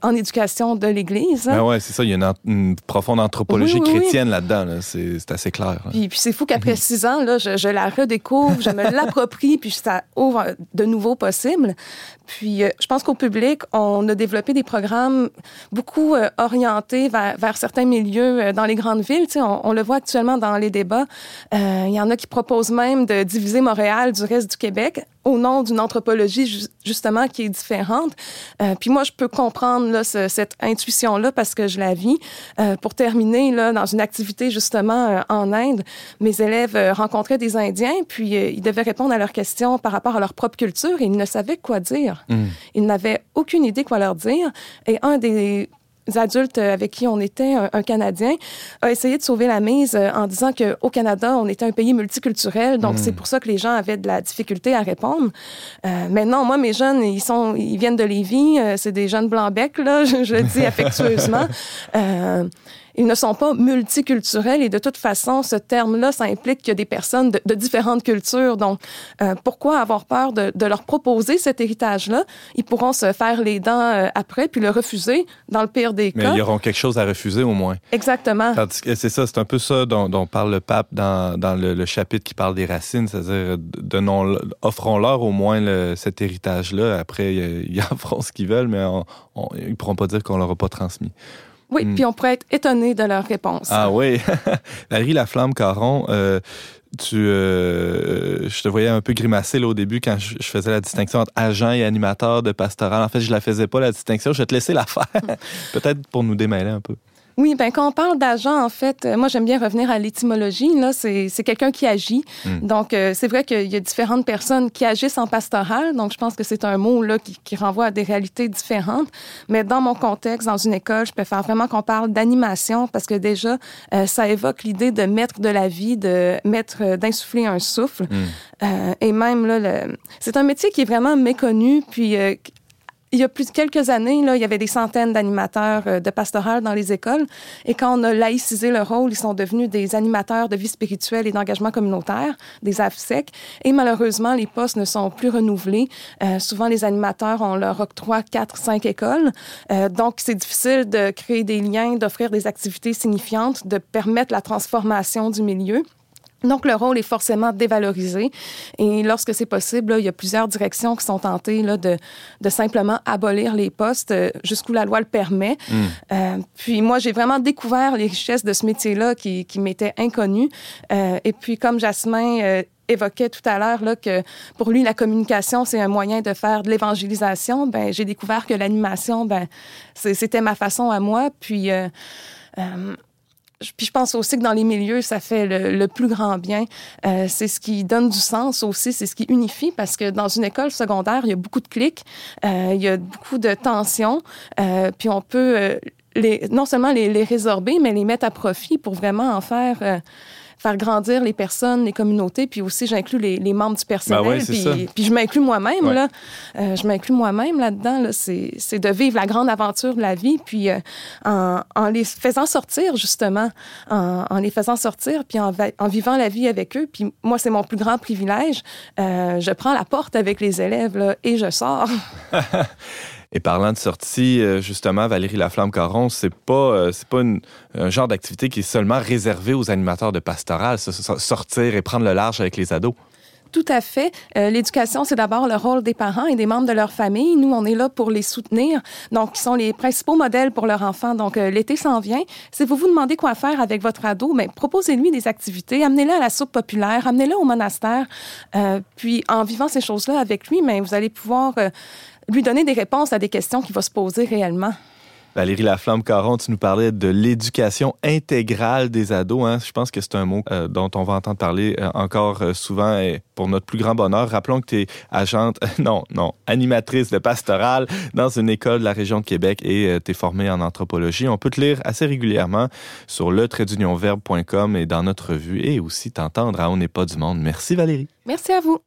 en éducation de l'Église. Hein. Ben ouais, c'est ça. Il y a une, profonde anthropologie chrétienne là-dedans. Là. C'est assez clair. Hein. Puis, puis c'est fou qu'après mhm. six ans, là, je, je, la redécouvre, je me (laughs) l'approprie, puis ça ouvre de nouveaux possibles. Puis euh, je pense qu'au public, on a développé des programmes beaucoup euh, orientés vers, certains milieux euh, dans les grandes villes. Tu sais, on, le voit actuellement dans les débats. Il y en a qui proposent même de diviser Montréal du reste du Québec au nom d'une anthropologie justement qui est différente. Puis moi, je peux comprendre cette intuition-là parce que je la vis. Pour terminer, dans une activité justement en Inde, mes élèves rencontraient des Indiens, puis ils devaient répondre à leurs questions par rapport à leur propre culture et ils ne savaient quoi dire. Mmh. Ils n'avaient aucune idée quoi leur dire. Et un des adultes avec qui on était, un, Canadien, a essayé de sauver la mise euh, en disant qu'au Canada, on était un pays multiculturel, donc c'est hmm. pour ça que les gens avaient de la difficulté à répondre. Euh, maintenant, moi, mes jeunes, ils sont, ils viennent de Lévis, euh, c'est des jeunes blancs-becs, là, (laughs) je, je, le dis affectueusement. (laughs) Euh, ils ne sont pas multiculturels et de toute façon, ce terme-là, ça implique qu'il y a des personnes de, de différentes cultures. Donc, euh, pourquoi avoir peur de, de, leur proposer cet héritage-là? Ils pourront se faire les dents euh, après puis le refuser dans le pire des cas. Mais ils auront quelque chose à refuser au moins. Exactement. C'est ça, c'est un peu ça dont, dont, parle le pape dans, dans le, le, chapitre qui parle des racines, c'est-à-dire offrons-leur au moins le, cet héritage-là. Après, (laughs) ils en feront ce qu'ils veulent, mais on, on, ils ne pourront pas dire qu'on leur a pas transmis. Oui, hmm. puis on pourrait être étonné de leur réponse. Ah oui. (laughs) Valérie Laflamme-Caron, euh, tu, euh, je te voyais un peu grimacer là, au début quand je, faisais la distinction entre agent et animateur de pastoral. En fait, je la faisais pas, la distinction. Je vais te laisser la faire. (laughs) Peut-être pour nous démêler un peu. Oui, ben quand on parle d'agent, en fait, euh, moi j'aime bien revenir à l'étymologie. Là, c'est quelqu'un qui agit. Hmm. Donc euh, c'est vrai qu'il y a différentes personnes qui agissent en pastoral. Donc je pense que c'est un mot là qui, qui, renvoie à des réalités différentes. Mais dans mon contexte, dans une école, je préfère vraiment qu'on parle d'animation parce que déjà euh, ça évoque l'idée de mettre de la vie, de mettre, d'insuffler un souffle. Hmm. Et même là, le... c'est un métier qui est vraiment méconnu. Puis il y a plus de quelques années, là, il y avait des centaines d'animateurs euh, de pastoral dans les écoles. Et quand on a laïcisé le rôle, ils sont devenus des animateurs de vie spirituelle et d'engagement communautaire, des AFSEC. Et malheureusement, les postes ne sont plus renouvelés. Euh, souvent, les animateurs, ont leur octroi quatre, cinq écoles. Euh, donc, c'est difficile de créer des liens, d'offrir des activités signifiantes, de permettre la transformation du milieu. Donc, le rôle est forcément dévalorisé. Et lorsque c'est possible, il y a plusieurs directions qui sont tentées là, de, de, simplement abolir les postes euh, jusqu'où la loi le permet. Mm. Euh, puis moi, j'ai vraiment découvert les richesses de ce métier-là qui, qui m'étaient inconnues. Euh, et puis, comme Jasmin euh, évoquait tout à l'heure là que pour lui la communication c'est un moyen de faire de l'évangélisation ben j'ai découvert que l'animation ben c'était ma façon à moi puis euh, euh, puis je pense aussi que dans les milieux, ça fait le, plus grand bien. Euh, c'est ce qui donne du sens aussi, c'est ce qui unifie parce que dans une école secondaire, il y a beaucoup de clics, euh, il y a beaucoup de tensions, euh, puis on peut euh, non seulement les, résorber, mais les mettre à profit pour vraiment en faire faire grandir les personnes, les communautés, puis aussi j'inclus les, les, membres du personnel, ben ouais, puis, puis, je m'inclus moi-même, ouais. là. Euh, je m'inclus moi-même là-dedans, là. c'est de vivre la grande aventure de la vie, puis euh, en, en, les faisant sortir, justement, en, en les faisant sortir, puis en, en, vivant la vie avec eux, puis moi, c'est mon plus grand privilège. Euh, je prends la porte avec les élèves, là, et je sors. (laughs) Et parlant de sortie, euh, justement, Valérie Laflamme-Caron, c'est pas, euh, c'est pas un genre d'activité qui est seulement réservé aux animateurs de pastoral, sortir et prendre le large avec les ados. Tout à fait. Euh, L'éducation, c'est d'abord le rôle des parents et des membres de leur famille. Nous, on est là pour les soutenir. Donc, ils sont les principaux modèles pour leur enfant. Donc, l'été s'en vient. Si vous vous demandez quoi faire avec votre ado, mais proposez-lui des activités. Amenez-le à la soupe populaire. Amenez-le au monastère. Puis, en vivant ces choses-là avec lui, mais vous allez pouvoir lui donner des réponses à des questions qu'il va se poser réellement. Valérie Laflamme-Caron, tu nous parlais de l'éducation intégrale des ados. Hein? Je pense que c'est un mot euh, dont on va entendre parler euh, encore euh, souvent et pour notre plus grand bonheur. Rappelons que tu es agente, (laughs) non, non, animatrice de pastorale dans une école de la région de Québec et tu es formée en anthropologie. On peut te lire assez régulièrement sur le et dans notre revue et aussi t'entendre à On n'est pas du monde. Merci Valérie. Merci à vous.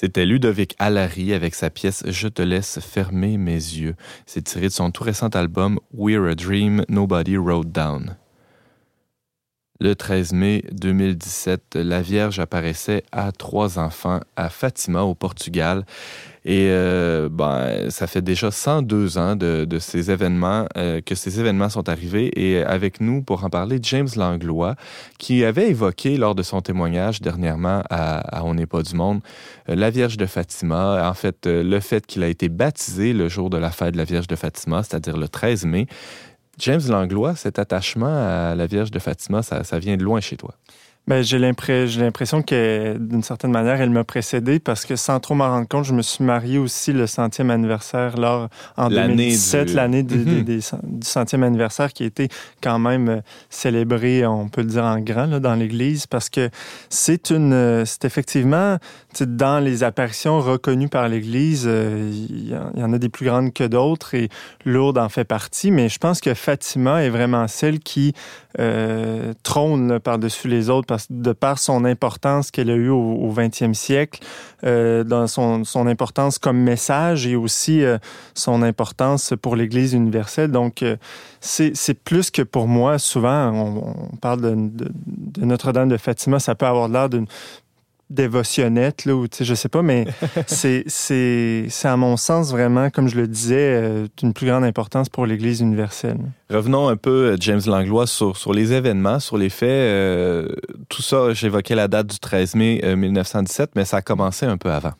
C'était Ludovic Allary avec sa pièce Je te laisse fermer mes yeux. C'est tiré de son tout récent album We're a Dream Nobody Wrote Down. Le 13 mai 2017, la Vierge apparaissait à trois enfants à Fatima, au Portugal. Et euh, ben, ça fait déjà 102 ans de, ces événements, euh, que ces événements sont arrivés. Et avec nous, pour en parler, James Langlois, qui avait évoqué lors de son témoignage dernièrement à, On n'est pas du monde, euh, la Vierge de Fatima. En fait, le fait qu'il a été baptisé le jour de la fête de la Vierge de Fatima, c'est-à-dire le 13 mai. James Langlois, cet attachement à la Vierge de Fatima, ça, vient de loin chez toi? Ben, j'ai l'impression que d'une certaine manière, elle m'a précédé parce que sans trop m'en rendre compte, je me suis marié aussi le centième anniversaire lors en 2017, l'année mhm. du... centième anniversaire qui a été quand même euh, célébré, on peut le dire en grand, là, dans l'Église parce que c'est une, euh, c'est effectivement dans les apparitions reconnues par l'Église, euh, il y, en a des plus grandes que d'autres et Lourdes en fait partie, mais je pense que Fatima est vraiment celle qui euh, trône par-dessus les autres parce, de par son importance qu'elle a eue au XXe siècle, euh, dans son, son, importance comme message et aussi euh, son importance pour l'Église universelle. Donc, c'est plus que pour moi, souvent, on, parle de, de, de Notre-Dame de Fatima, ça peut avoir l'air d'une dévotionnette, là, ou je sais pas, mais (laughs) c'est, c'est, c'est à mon sens vraiment, comme je le disais, euh, d'une plus grande importance pour l'Église universelle. Revenons un peu, euh, James Langlois, sur, sur les événements, sur les faits. Euh, tout ça, j'évoquais la date du 13 mai 1917, mais ça a commencé un peu avant.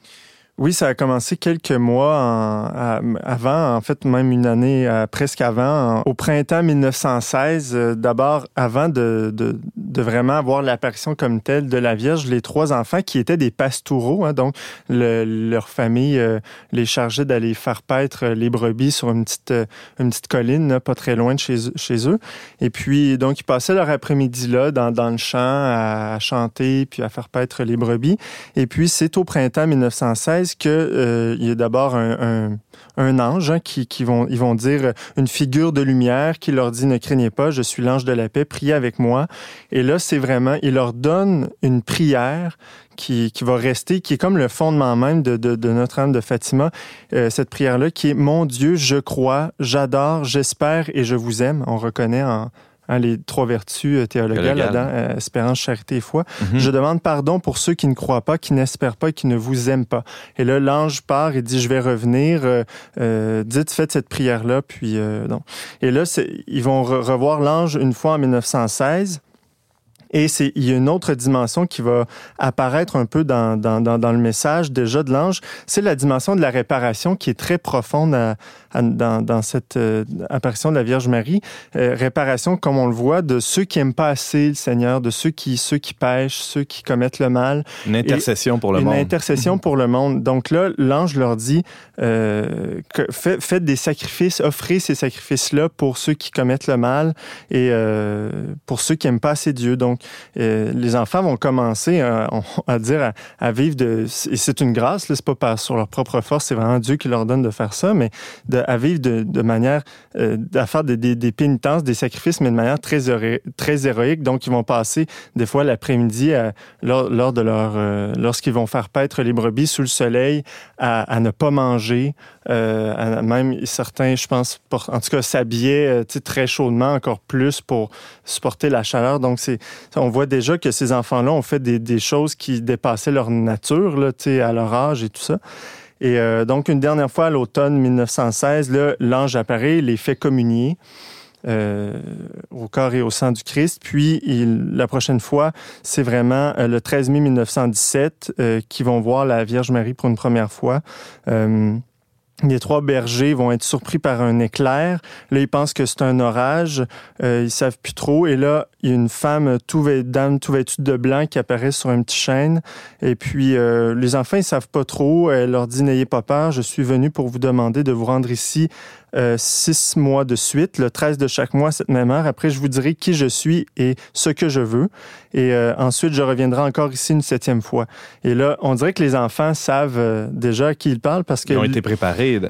Oui, ça a commencé quelques mois avant, en fait même une année euh, presque avant, au printemps 1916. Euh, d'abord, avant de, vraiment avoir l'apparition comme telle de la Vierge, les trois enfants qui étaient des pastoureaux, hein, donc leur famille euh, les chargeait d'aller faire paître les brebis sur une petite, une petite colline, pas très loin de chez, eux. Et puis, donc, ils passaient leur après-midi là dans le champ à, chanter puis à faire paître les brebis. Et puis, c'est au printemps 1916 qu'il euh, y a d'abord un, ange hein, qui, vont, ils vont dire une figure de lumière qui leur dit ne craignez pas, je suis l'ange de la paix, priez avec moi. Et là, c'est vraiment, il leur donne une prière qui, va rester, qui est comme le fondement même de, notre âme de Fatima, euh, cette prière-là, qui est Mon Dieu, je crois, j'adore, j'espère et je vous aime. On reconnaît en, Hein, les trois vertus euh, théologales là-dedans, euh, espérance, charité et foi. Mhm. Je demande pardon pour ceux qui ne croient pas, qui n'espèrent pas qui ne vous aiment pas. Et là, l'ange part et dit, je vais revenir. Euh, dites, faites cette prière-là. Puis, non. Et là, ils vont revoir l'ange une fois en 1916. Et c'est, il y a une autre dimension qui va apparaître un peu dans, dans, dans, le message déjà de l'ange, c'est la dimension de la réparation qui est très profonde dans, dans, cette euh, apparition de la Vierge Marie. Euh, réparation, comme on le voit, de ceux qui aiment pas assez le Seigneur, de ceux qui, ceux qui pêchent, ceux qui commettent le mal. Une intercession pour le monde. Une intercession pour le monde. Donc là, l'ange leur dit, euh, que faites des sacrifices, offrez ces sacrifices-là pour ceux qui commettent le mal et pour ceux qui aiment pas assez Dieu. Donc, euh, les enfants vont commencer à, dire à, vivre de et c'est une grâce, c'est pas sur leur propre force, c'est vraiment Dieu qui leur donne de faire ça, mais de, à vivre de, manière euh, à faire des, des, pénitences, des sacrifices, mais de manière très très héroïque. Donc ils vont passer des fois l'après-midi lors, lors, de leur euh, lorsqu'ils vont faire paître les brebis sous le soleil à ne pas manger, euh, même certains, je pense, en tout cas s'habillaient très chaudement encore plus pour supporter la chaleur. Donc on voit déjà que ces enfants-là ont fait des, choses qui dépassaient leur nature, là, à leur âge et tout ça. Et euh, donc, une dernière fois, à l'automne 1916, l'ange apparaît, les fait communier. Euh, au corps et au sang du Christ. Puis la prochaine fois, c'est vraiment euh, le 13 mai 1917 qui vont voir la Vierge Marie pour une première fois. Les trois bergers vont être surpris par un éclair. Là, ils pensent que c'est un orage. Euh, ils savent plus trop. Et là, il y a une femme tout dame tout vêtue de blanc qui apparaît sur un petit chêne. Et puis, euh, les enfants, ils savent pas trop. Elle leur dit, n'ayez pas peur. Je suis venu pour vous demander de vous rendre ici euh, six mois de suite, le 13 de chaque mois, cette même heure. Après, je vous dirai qui je suis et ce que je veux. Et euh, ensuite, je reviendrai encore ici une septième fois. Et là, on dirait que les enfants savent euh, déjà à qui ils parlent parce qu'ils ont été préparés.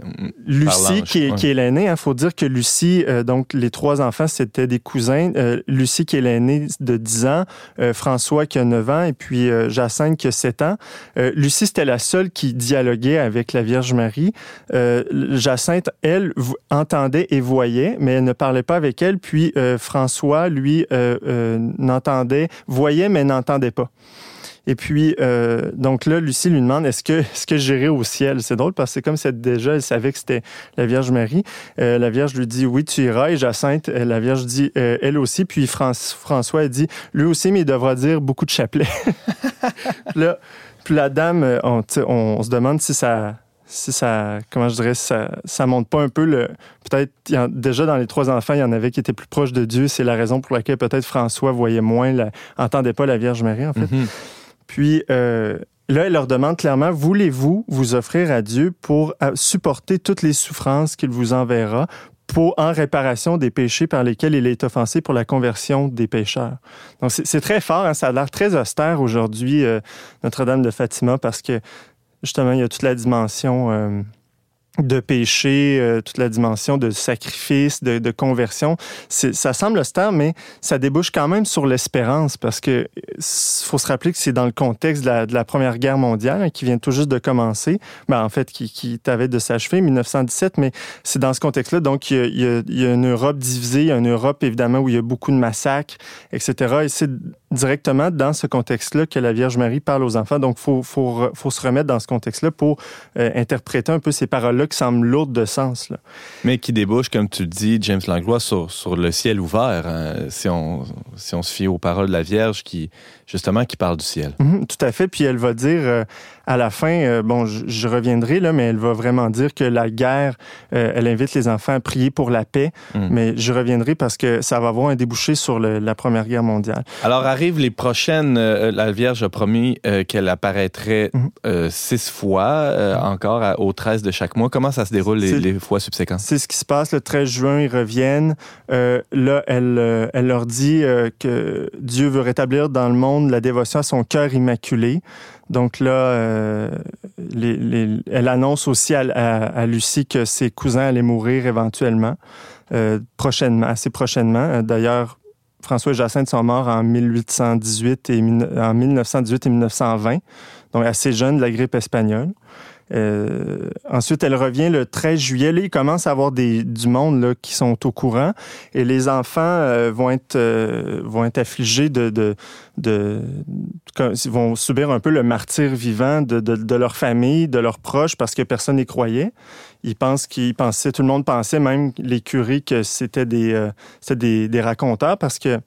Lucie, qui est, qui est l'aînée, il hein, faut dire que Lucie, donc les trois enfants, c'était des cousins. Lucie, qui est l'aînée de 10 ans, François, qui a 9 ans, et puis Jacinthe, qui a 7 ans. Lucie, c'était la seule qui dialoguait avec la Vierge Marie. Jacinthe, elle, entendait et voyait, mais elle ne parlait pas avec elle. Puis François, lui, n'entendait, voyait, mais n'entendait pas. Et puis, euh, donc là, Lucie lui demande est-ce que, que j'irai au ciel? C'est drôle parce que c'est comme si déjà elle savait que c'était la Vierge Marie. Euh, la Vierge lui dit oui, tu iras. Et Jacinthe, euh, la Vierge dit elle aussi. Puis François, dit lui aussi, mais il devra dire beaucoup de chapelets. (laughs) là, puis la dame, on, se demande si ça si ça, comment je dirais, ça, ça montre pas un peu le. Peut-être, déjà dans les trois enfants, il y en avait qui étaient plus proches de Dieu. C'est la raison pour laquelle peut-être François voyait moins, la, entendait pas la Vierge Marie, en fait. Mm-hmm. Puis euh, là, elle leur demande clairement, voulez-vous vous offrir à Dieu pour euh, supporter toutes les souffrances qu'il vous enverra pour, en réparation des péchés par lesquels il est offensé pour la conversion des pécheurs? Donc, c'est très fort, hein, ça a l'air très austère aujourd'hui, euh, Notre-Dame de Fatima, parce que justement, il y a toute la dimension de péché, euh, toute la dimension de sacrifice, de, conversion. Ça semble austère, mais ça débouche quand même sur l'espérance parce que faut se rappeler que c'est dans le contexte de la, Première Guerre mondiale hein, qui vient tout juste de commencer, ben, en fait, qui, qui t'avait de s'achever, 1917, mais c'est dans ce contexte-là. Donc, il y, a, une Europe divisée, il y a une Europe, évidemment, où il y a beaucoup de massacres, etc. directement dans ce contexte-là que la Vierge Marie parle aux enfants. Donc, il faut, faut, faut, se remettre dans ce contexte-là pour euh, interpréter un peu ces paroles-là qui semblent lourdes de sens. Là. Mais qui débouchent, comme tu dis, James Langlois, sur, sur le ciel ouvert. Hein. si, on, si on se fie aux paroles de la Vierge qui, justement, qui parle du ciel. Mm-hmm, tout à fait. Puis elle va dire euh, à la fin, euh, bon, je, reviendrai là, mais elle va vraiment dire que la guerre, elle invite les enfants à prier pour la paix. Mm. Mais je reviendrai parce que ça va avoir un débouché sur le, la Première Guerre mondiale. Alors, arrivent les prochaines. Euh, la Vierge a promis euh, qu'elle apparaîtrait euh, six fois encore au 13 de chaque mois. Comment ça se déroule les, fois subséquentes? C'est ce qui se passe. Le 13 juin, ils reviennent. là, elle, elle leur dit que Dieu veut rétablir dans le monde la dévotion à son cœur immaculé. Donc là, elle annonce aussi à, Lucie que ses cousins allaient mourir éventuellement, prochainement, assez prochainement. D'ailleurs, François et Jacinthe sont morts en 1818 et en 1918 et 1920, donc assez jeunes de la grippe espagnole. Euh, ensuite, elle revient le 13 juillet. Là, il commence à avoir des, du monde là, qui sont au courant et les enfants euh, vont, être, euh, vont être affligés de, de, de, vont subir un peu le martyr vivant de, de, de, leur famille, de leurs proches parce que personne n'y croyait. Ils pensent qu'ils pensaient, tout le monde pensait, même les curés, que c'était des, des, des raconteurs parce que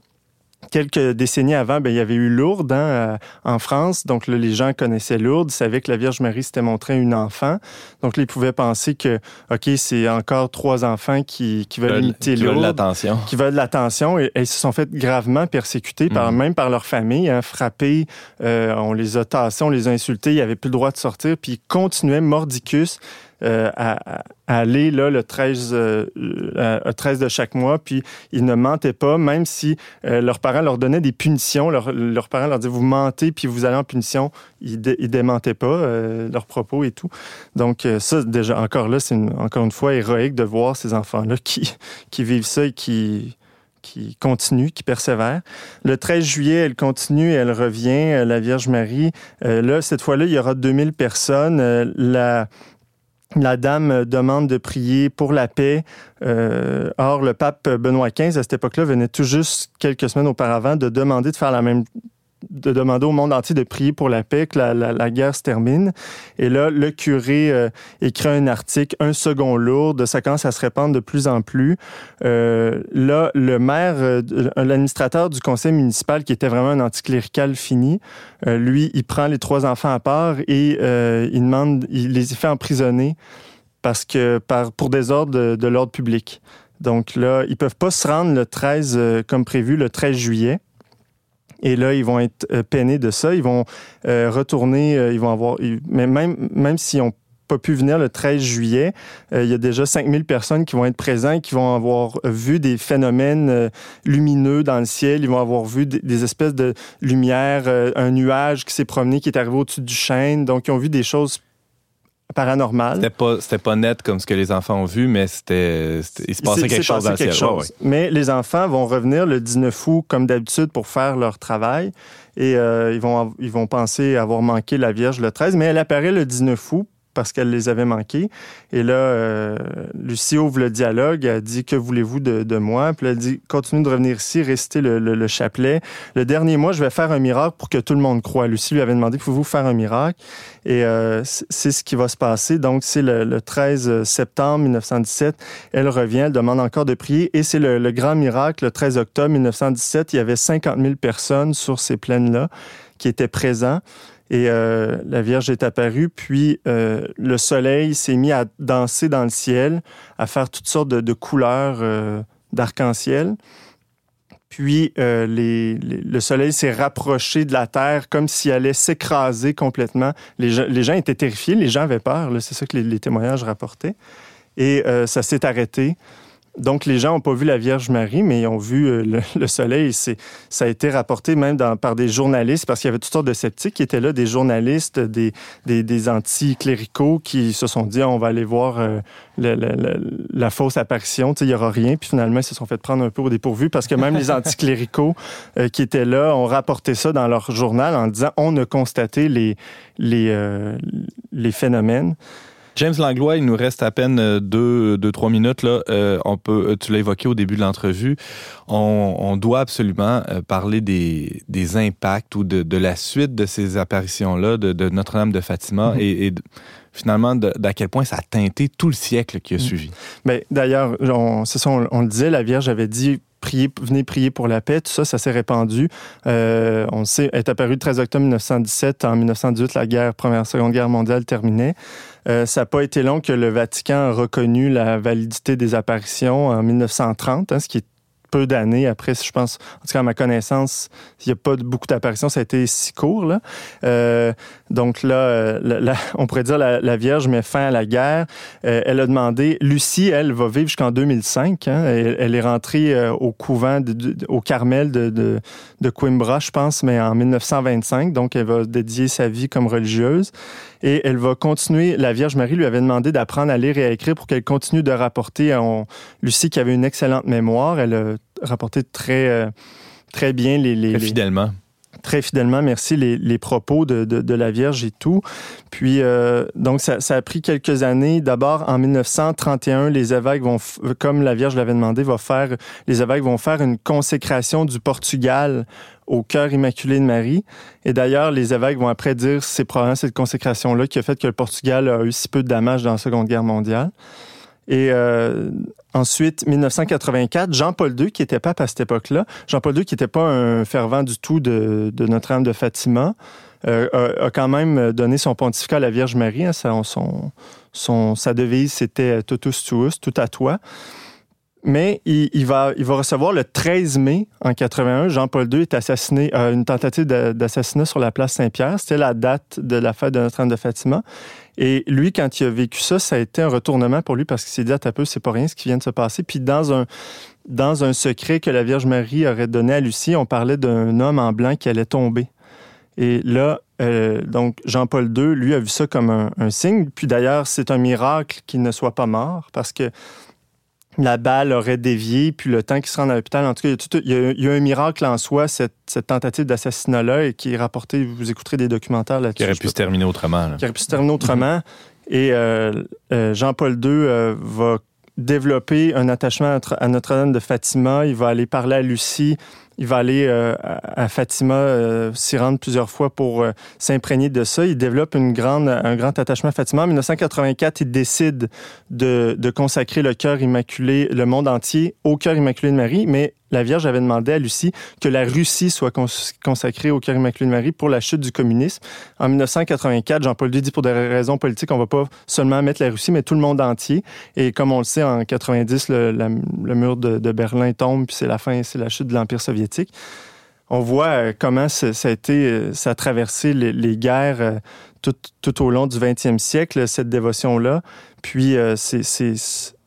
quelques décennies avant, ben, il y avait eu Lourdes hein, euh, en France. Donc là, les gens connaissaient Lourdes, ils savaient que la Vierge Marie s'était montrée une enfant. Donc là, ils pouvaient penser que, OK, c'est encore trois enfants qui, qui veulent imiter qui Lourdes. Veulent l'attention. Qui veulent l'attention. Et, ils se sont fait gravement persécutés, par, mhm. même par leur famille, hein, frappés. Euh, on les a tassés, on les a insultés. Ils n'avaient plus le droit de sortir. Puis ils continuaient mordicus euh, à, aller là, le 13, 13 euh, de chaque mois, puis ils ne mentaient pas, même si euh, leurs parents leur donnaient des punitions. leurs parents leur disaient, vous mentez, puis vous allez en punition. Ils, ne démentaient pas leurs propos et tout. Donc ça, déjà, encore là, c'est encore une fois héroïque de voir ces enfants-là qui, qui vivent ça et qui qui continue, qui persévère. Le 13 juillet, elle continue, elle revient, la Vierge Marie. là, cette fois-là, il y aura 2000 personnes. la, la dame demande de prier pour la paix. Euh, or, le pape Benoît XV, à cette époque-là, venait tout juste quelques semaines auparavant de demander de faire la même de demander au monde entier de prier pour la paix, que la, guerre se termine. Et là, le curé euh, écrit un article, un second lourd, ça commence à se répandre de plus en plus. Euh, là, le maire, euh, l'administrateur du conseil municipal, qui était vraiment un anticlérical fini, lui, il prend les trois enfants à part et il demande, il les fait emprisonner parce que par, pour désordre de, de l'ordre public. Donc là, ils peuvent pas se rendre le 13 comme prévu, le 13 juillet. Et là, ils vont être euh, peinés de ça. Ils vont euh, retourner, euh, ils vont avoir, mais même, même s'ils n'ont pas pu venir le 13 juillet, il y a déjà 5000 personnes qui vont être présentes qui vont avoir vu des phénomènes lumineux dans le ciel. Ils vont avoir vu des, espèces de lumière, un nuage qui s'est promené, qui est arrivé au-dessus du chêne. Donc, ils ont vu des choses paranormal. C'était pas, c'était pas net comme ce que les enfants ont vu, mais c'était, il se passait quelque chose dans le ciel. Mais les enfants vont revenir le 19 août, comme d'habitude, pour faire leur travail. Et euh, ils, vont, ils vont penser avoir manqué la Vierge le 13, mais elle apparaît le 19 août parce qu'elle les avait manqués. Et là, euh, Lucie ouvre le dialogue, elle dit Que voulez-vous de, moi? Puis elle dit Continue de revenir ici, restez le, chapelet. Le dernier mois, je vais faire un miracle pour que tout le monde croit. Lucie lui avait demandé Pouvez-vous faire un miracle? Et euh, c'est ce qui va se passer. Donc, c'est le, 13 septembre 1917. Elle revient, elle demande encore de prier. Et c'est le, le grand miracle, le 13 octobre 1917. Il y avait 50 000 personnes sur ces plaines-là qui étaient présents. Et euh, la Vierge est apparue, puis euh, le soleil s'est mis à danser dans le ciel, à faire toutes sortes de, couleurs euh, d'arc-en-ciel. Puis le soleil s'est rapproché de la terre comme s'il allait s'écraser complètement. Les gens, étaient terrifiés, les gens avaient peur, c'est ça que les, les, témoignages rapportaient. Et ça s'est arrêté. Donc, les gens n'ont pas vu la Vierge Marie, mais ils ont vu euh, le, (laughs) soleil. ça a été rapporté même par des journalistes, parce qu'il y avait toutes sortes de sceptiques qui étaient là, des journalistes, des, des, anti-cléricaux qui se sont dit on va aller voir euh, la, fausse apparition, il n'y aura rien. Puis finalement, ils se sont fait prendre un peu au dépourvu, parce que même les (laughs) anti-cléricaux euh, qui étaient là ont rapporté ça dans leur journal en disant on a constaté les, les, les phénomènes. James Langlois, il nous reste à peine euh, deux, deux trois minutes. Là. Euh, on peut, euh, tu l'as évoqué au début de l'entrevue. On, doit absolument parler des, des impacts ou de, de, la suite de ces apparitions-là de, Notre-Dame de Fatima mm-hmm. et, finalement d'à quel point ça a teinté tout le siècle qui a mm. suivi. Mais d'ailleurs, c'est ça, on, on, le disait, la Vierge avait dit prier, venez prier pour la paix, tout ça, ça s'est répandu. Euh, on sait, est apparu le 13 octobre 1917. En 1918, la guerre, première, seconde guerre mondiale terminait. Euh, ça n'a pas été long que le Vatican a reconnu la validité des apparitions en 1930, hein, ce qui est peu d'années après, je pense, en tout cas à ma connaissance, il n'y a pas beaucoup d'apparitions, ça a été si court. Là. Euh, donc là, euh, (laughs) on pourrait dire la, Vierge met fin à la guerre. Euh, elle a demandé, Lucie, elle, va vivre jusqu'en 2005. Hein, elle, est rentrée euh, au couvent, au Carmel de, de, de Coimbra, je pense, mais en 1925. Donc elle va dédier sa vie comme religieuse. Et elle va continuer. La Vierge Marie lui avait demandé d'apprendre à lire et à écrire pour qu'elle continue de rapporter. À Lucie, qui avait une excellente mémoire, elle a rapporté très, euh, très bien les, les, très fidèlement. Très fidèlement, merci, les, les propos de, de, la Vierge et tout. Puis, euh, donc, ça, ça, a pris quelques années. D'abord, en 1931, les évêques vont, comme la Vierge l'avait demandé, va faire, les évêques vont faire une consécration du Portugal au cœur immaculé de Marie. Et d'ailleurs, les évêques vont après dire c'est probablement cette consécration-là qui a fait que le Portugal a eu si peu de dommages dans la Seconde Guerre mondiale. Et euh, ensuite, 1984, Jean-Paul II, qui était pape à cette époque-là, Jean-Paul II, qui n'était pas un fervent du tout de, Notre-Dame de Fatima, euh, a, quand même donné son pontificat à la Vierge Marie. Hein, son, sa devise, c'était Totus tuus, tout à toi. Mais il, va, il va recevoir le 13 mai en 81. Jean-Paul II est assassiné, euh, une tentative d'assassinat sur la place Saint-Pierre. C'était la date de la fête de Notre-Dame de Fatima. Et lui, quand il a vécu ça, ça a été un retournement pour lui parce qu'il s'est dit, à peu, c'est pas rien ce qui vient de se passer. Puis dans un, dans un secret que la Vierge Marie aurait donné à Lucie, on parlait d'un homme en blanc qui allait tomber. Et là, euh, donc Jean-Paul II, lui, a vu ça comme un, un signe. Puis d'ailleurs, c'est un miracle qu'il ne soit pas mort parce que la balle aurait dévié, puis le temps qu'il se rend à l'hôpital. En tout cas, il y, a, un miracle en soi, cette, tentative d'assassinat-là, et qui est rapporté, vous écouterez des documentaires là-dessus. Qui aurait pu se terminer autrement. Qui aurait pu se terminer autrement. et euh, euh, Jean-Paul II euh, va développer un attachement à Notre-Dame de Fatima. Il va aller parler à Lucie il va aller euh, à Fatima, euh, s'y rendre plusieurs fois pour euh, s'imprégner de ça. Il développe un grand attachement à Fatima. En 1984, il décide de, de consacrer le cœur immaculé, le monde entier, au cœur immaculé de Marie, mais la Vierge avait demandé à Lucie que la Russie soit consacrée au cœur immaculé de Marie pour la chute du communisme. En 1984, Jean-Paul II dit pour des raisons politiques, on va pas seulement mettre la Russie, mais tout le monde entier. Et comme on le sait, en 90, le, mur de, Berlin tombe, puis c'est la fin, c'est la chute de l'Empire soviétique. On voit euh, comment ça, a été, euh, ça a traversé les, les guerres euh, tout, tout, au long du 20e siècle, cette dévotion-là. Puis c'est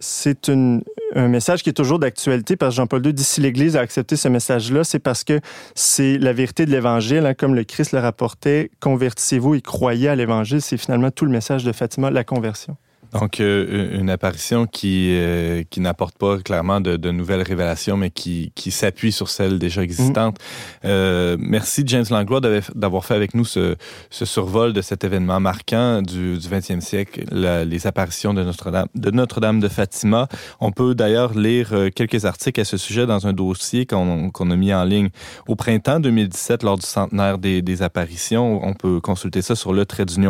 c'est un message qui est toujours d'actualité parce que Jean-Paul II dit si l'Église a accepté ce message-là, c'est parce que c'est la vérité de l'Évangile, hein, comme le Christ le rapportait, convertissez-vous et croyez à l'Évangile, c'est finalement tout le message de Fatima, la conversion. Donc, euh, une apparition qui, euh, qui n'apporte pas clairement de, de, nouvelles révélations, mais qui, qui s'appuie sur celles déjà existantes. Mm. Euh, merci, James Langlois, d'avoir fait avec nous ce, ce, survol de cet événement marquant du, du 20e siècle, la, les apparitions de Notre-Dame de, Notre -Dame de Fatima. On peut d'ailleurs lire euh, quelques articles à ce sujet dans un dossier qu'on qu a mis en ligne au printemps 2017 lors du centenaire des, des apparitions. On peut consulter ça sur le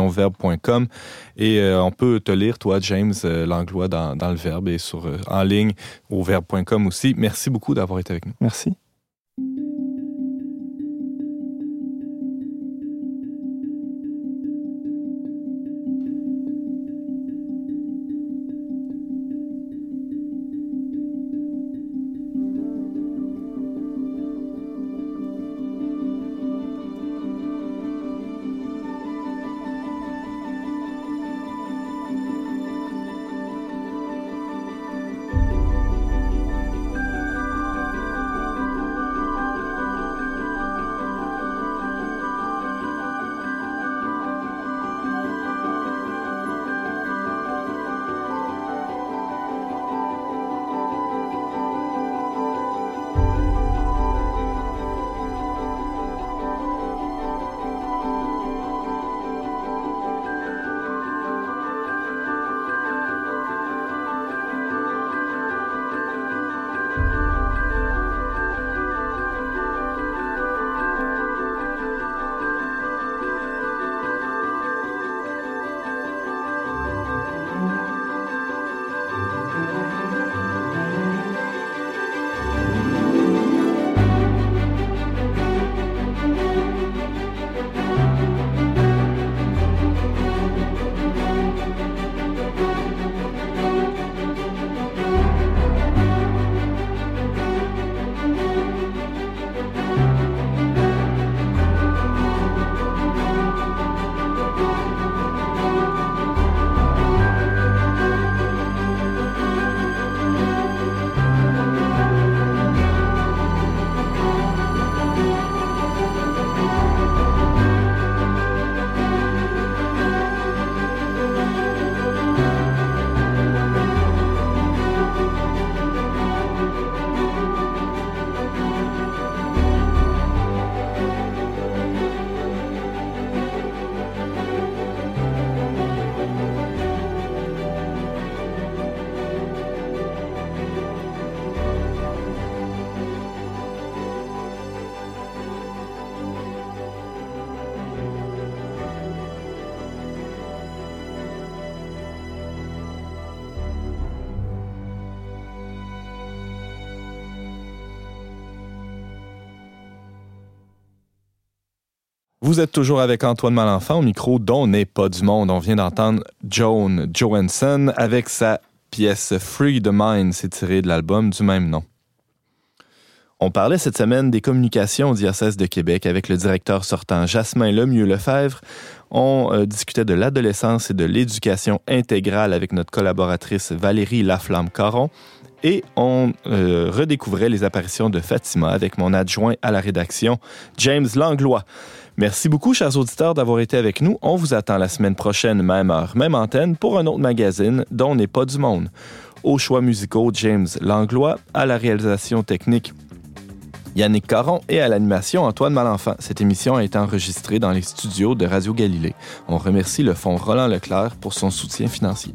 verbe.com et euh, on peut te lire, toi, James euh, Langlois, dans, le Verbe et sur, euh, en ligne au verbe.com aussi. Merci beaucoup d'avoir été avec nous. Merci. Vous êtes toujours avec Antoine Malenfant au micro dont n'est pas du monde. On vient d'entendre Joan Johansson avec sa pièce Free the Mind. C'est tiré de l'album du même nom. On parlait cette semaine des communications au diocèse de Québec avec le directeur sortant Jasmin Lemieux-Lefebvre. On euh, discutait de l'adolescence et de l'éducation intégrale avec notre collaboratrice Valérie Laflamme-Caron et on euh, redécouvrait les apparitions de Fatima avec mon adjoint à la rédaction, James Langlois. Merci beaucoup, chers auditeurs, d'avoir été avec nous. On vous attend la semaine prochaine, même heure, même antenne, pour un autre magazine dont n'est pas du monde. Aux choix musicaux, James Langlois, à la réalisation technique, Yannick Caron et à l'animation Antoine Malenfant. Cette émission a été enregistrée dans les studios de Radio Galilée. On remercie le Fonds Roland Leclerc pour son soutien financier.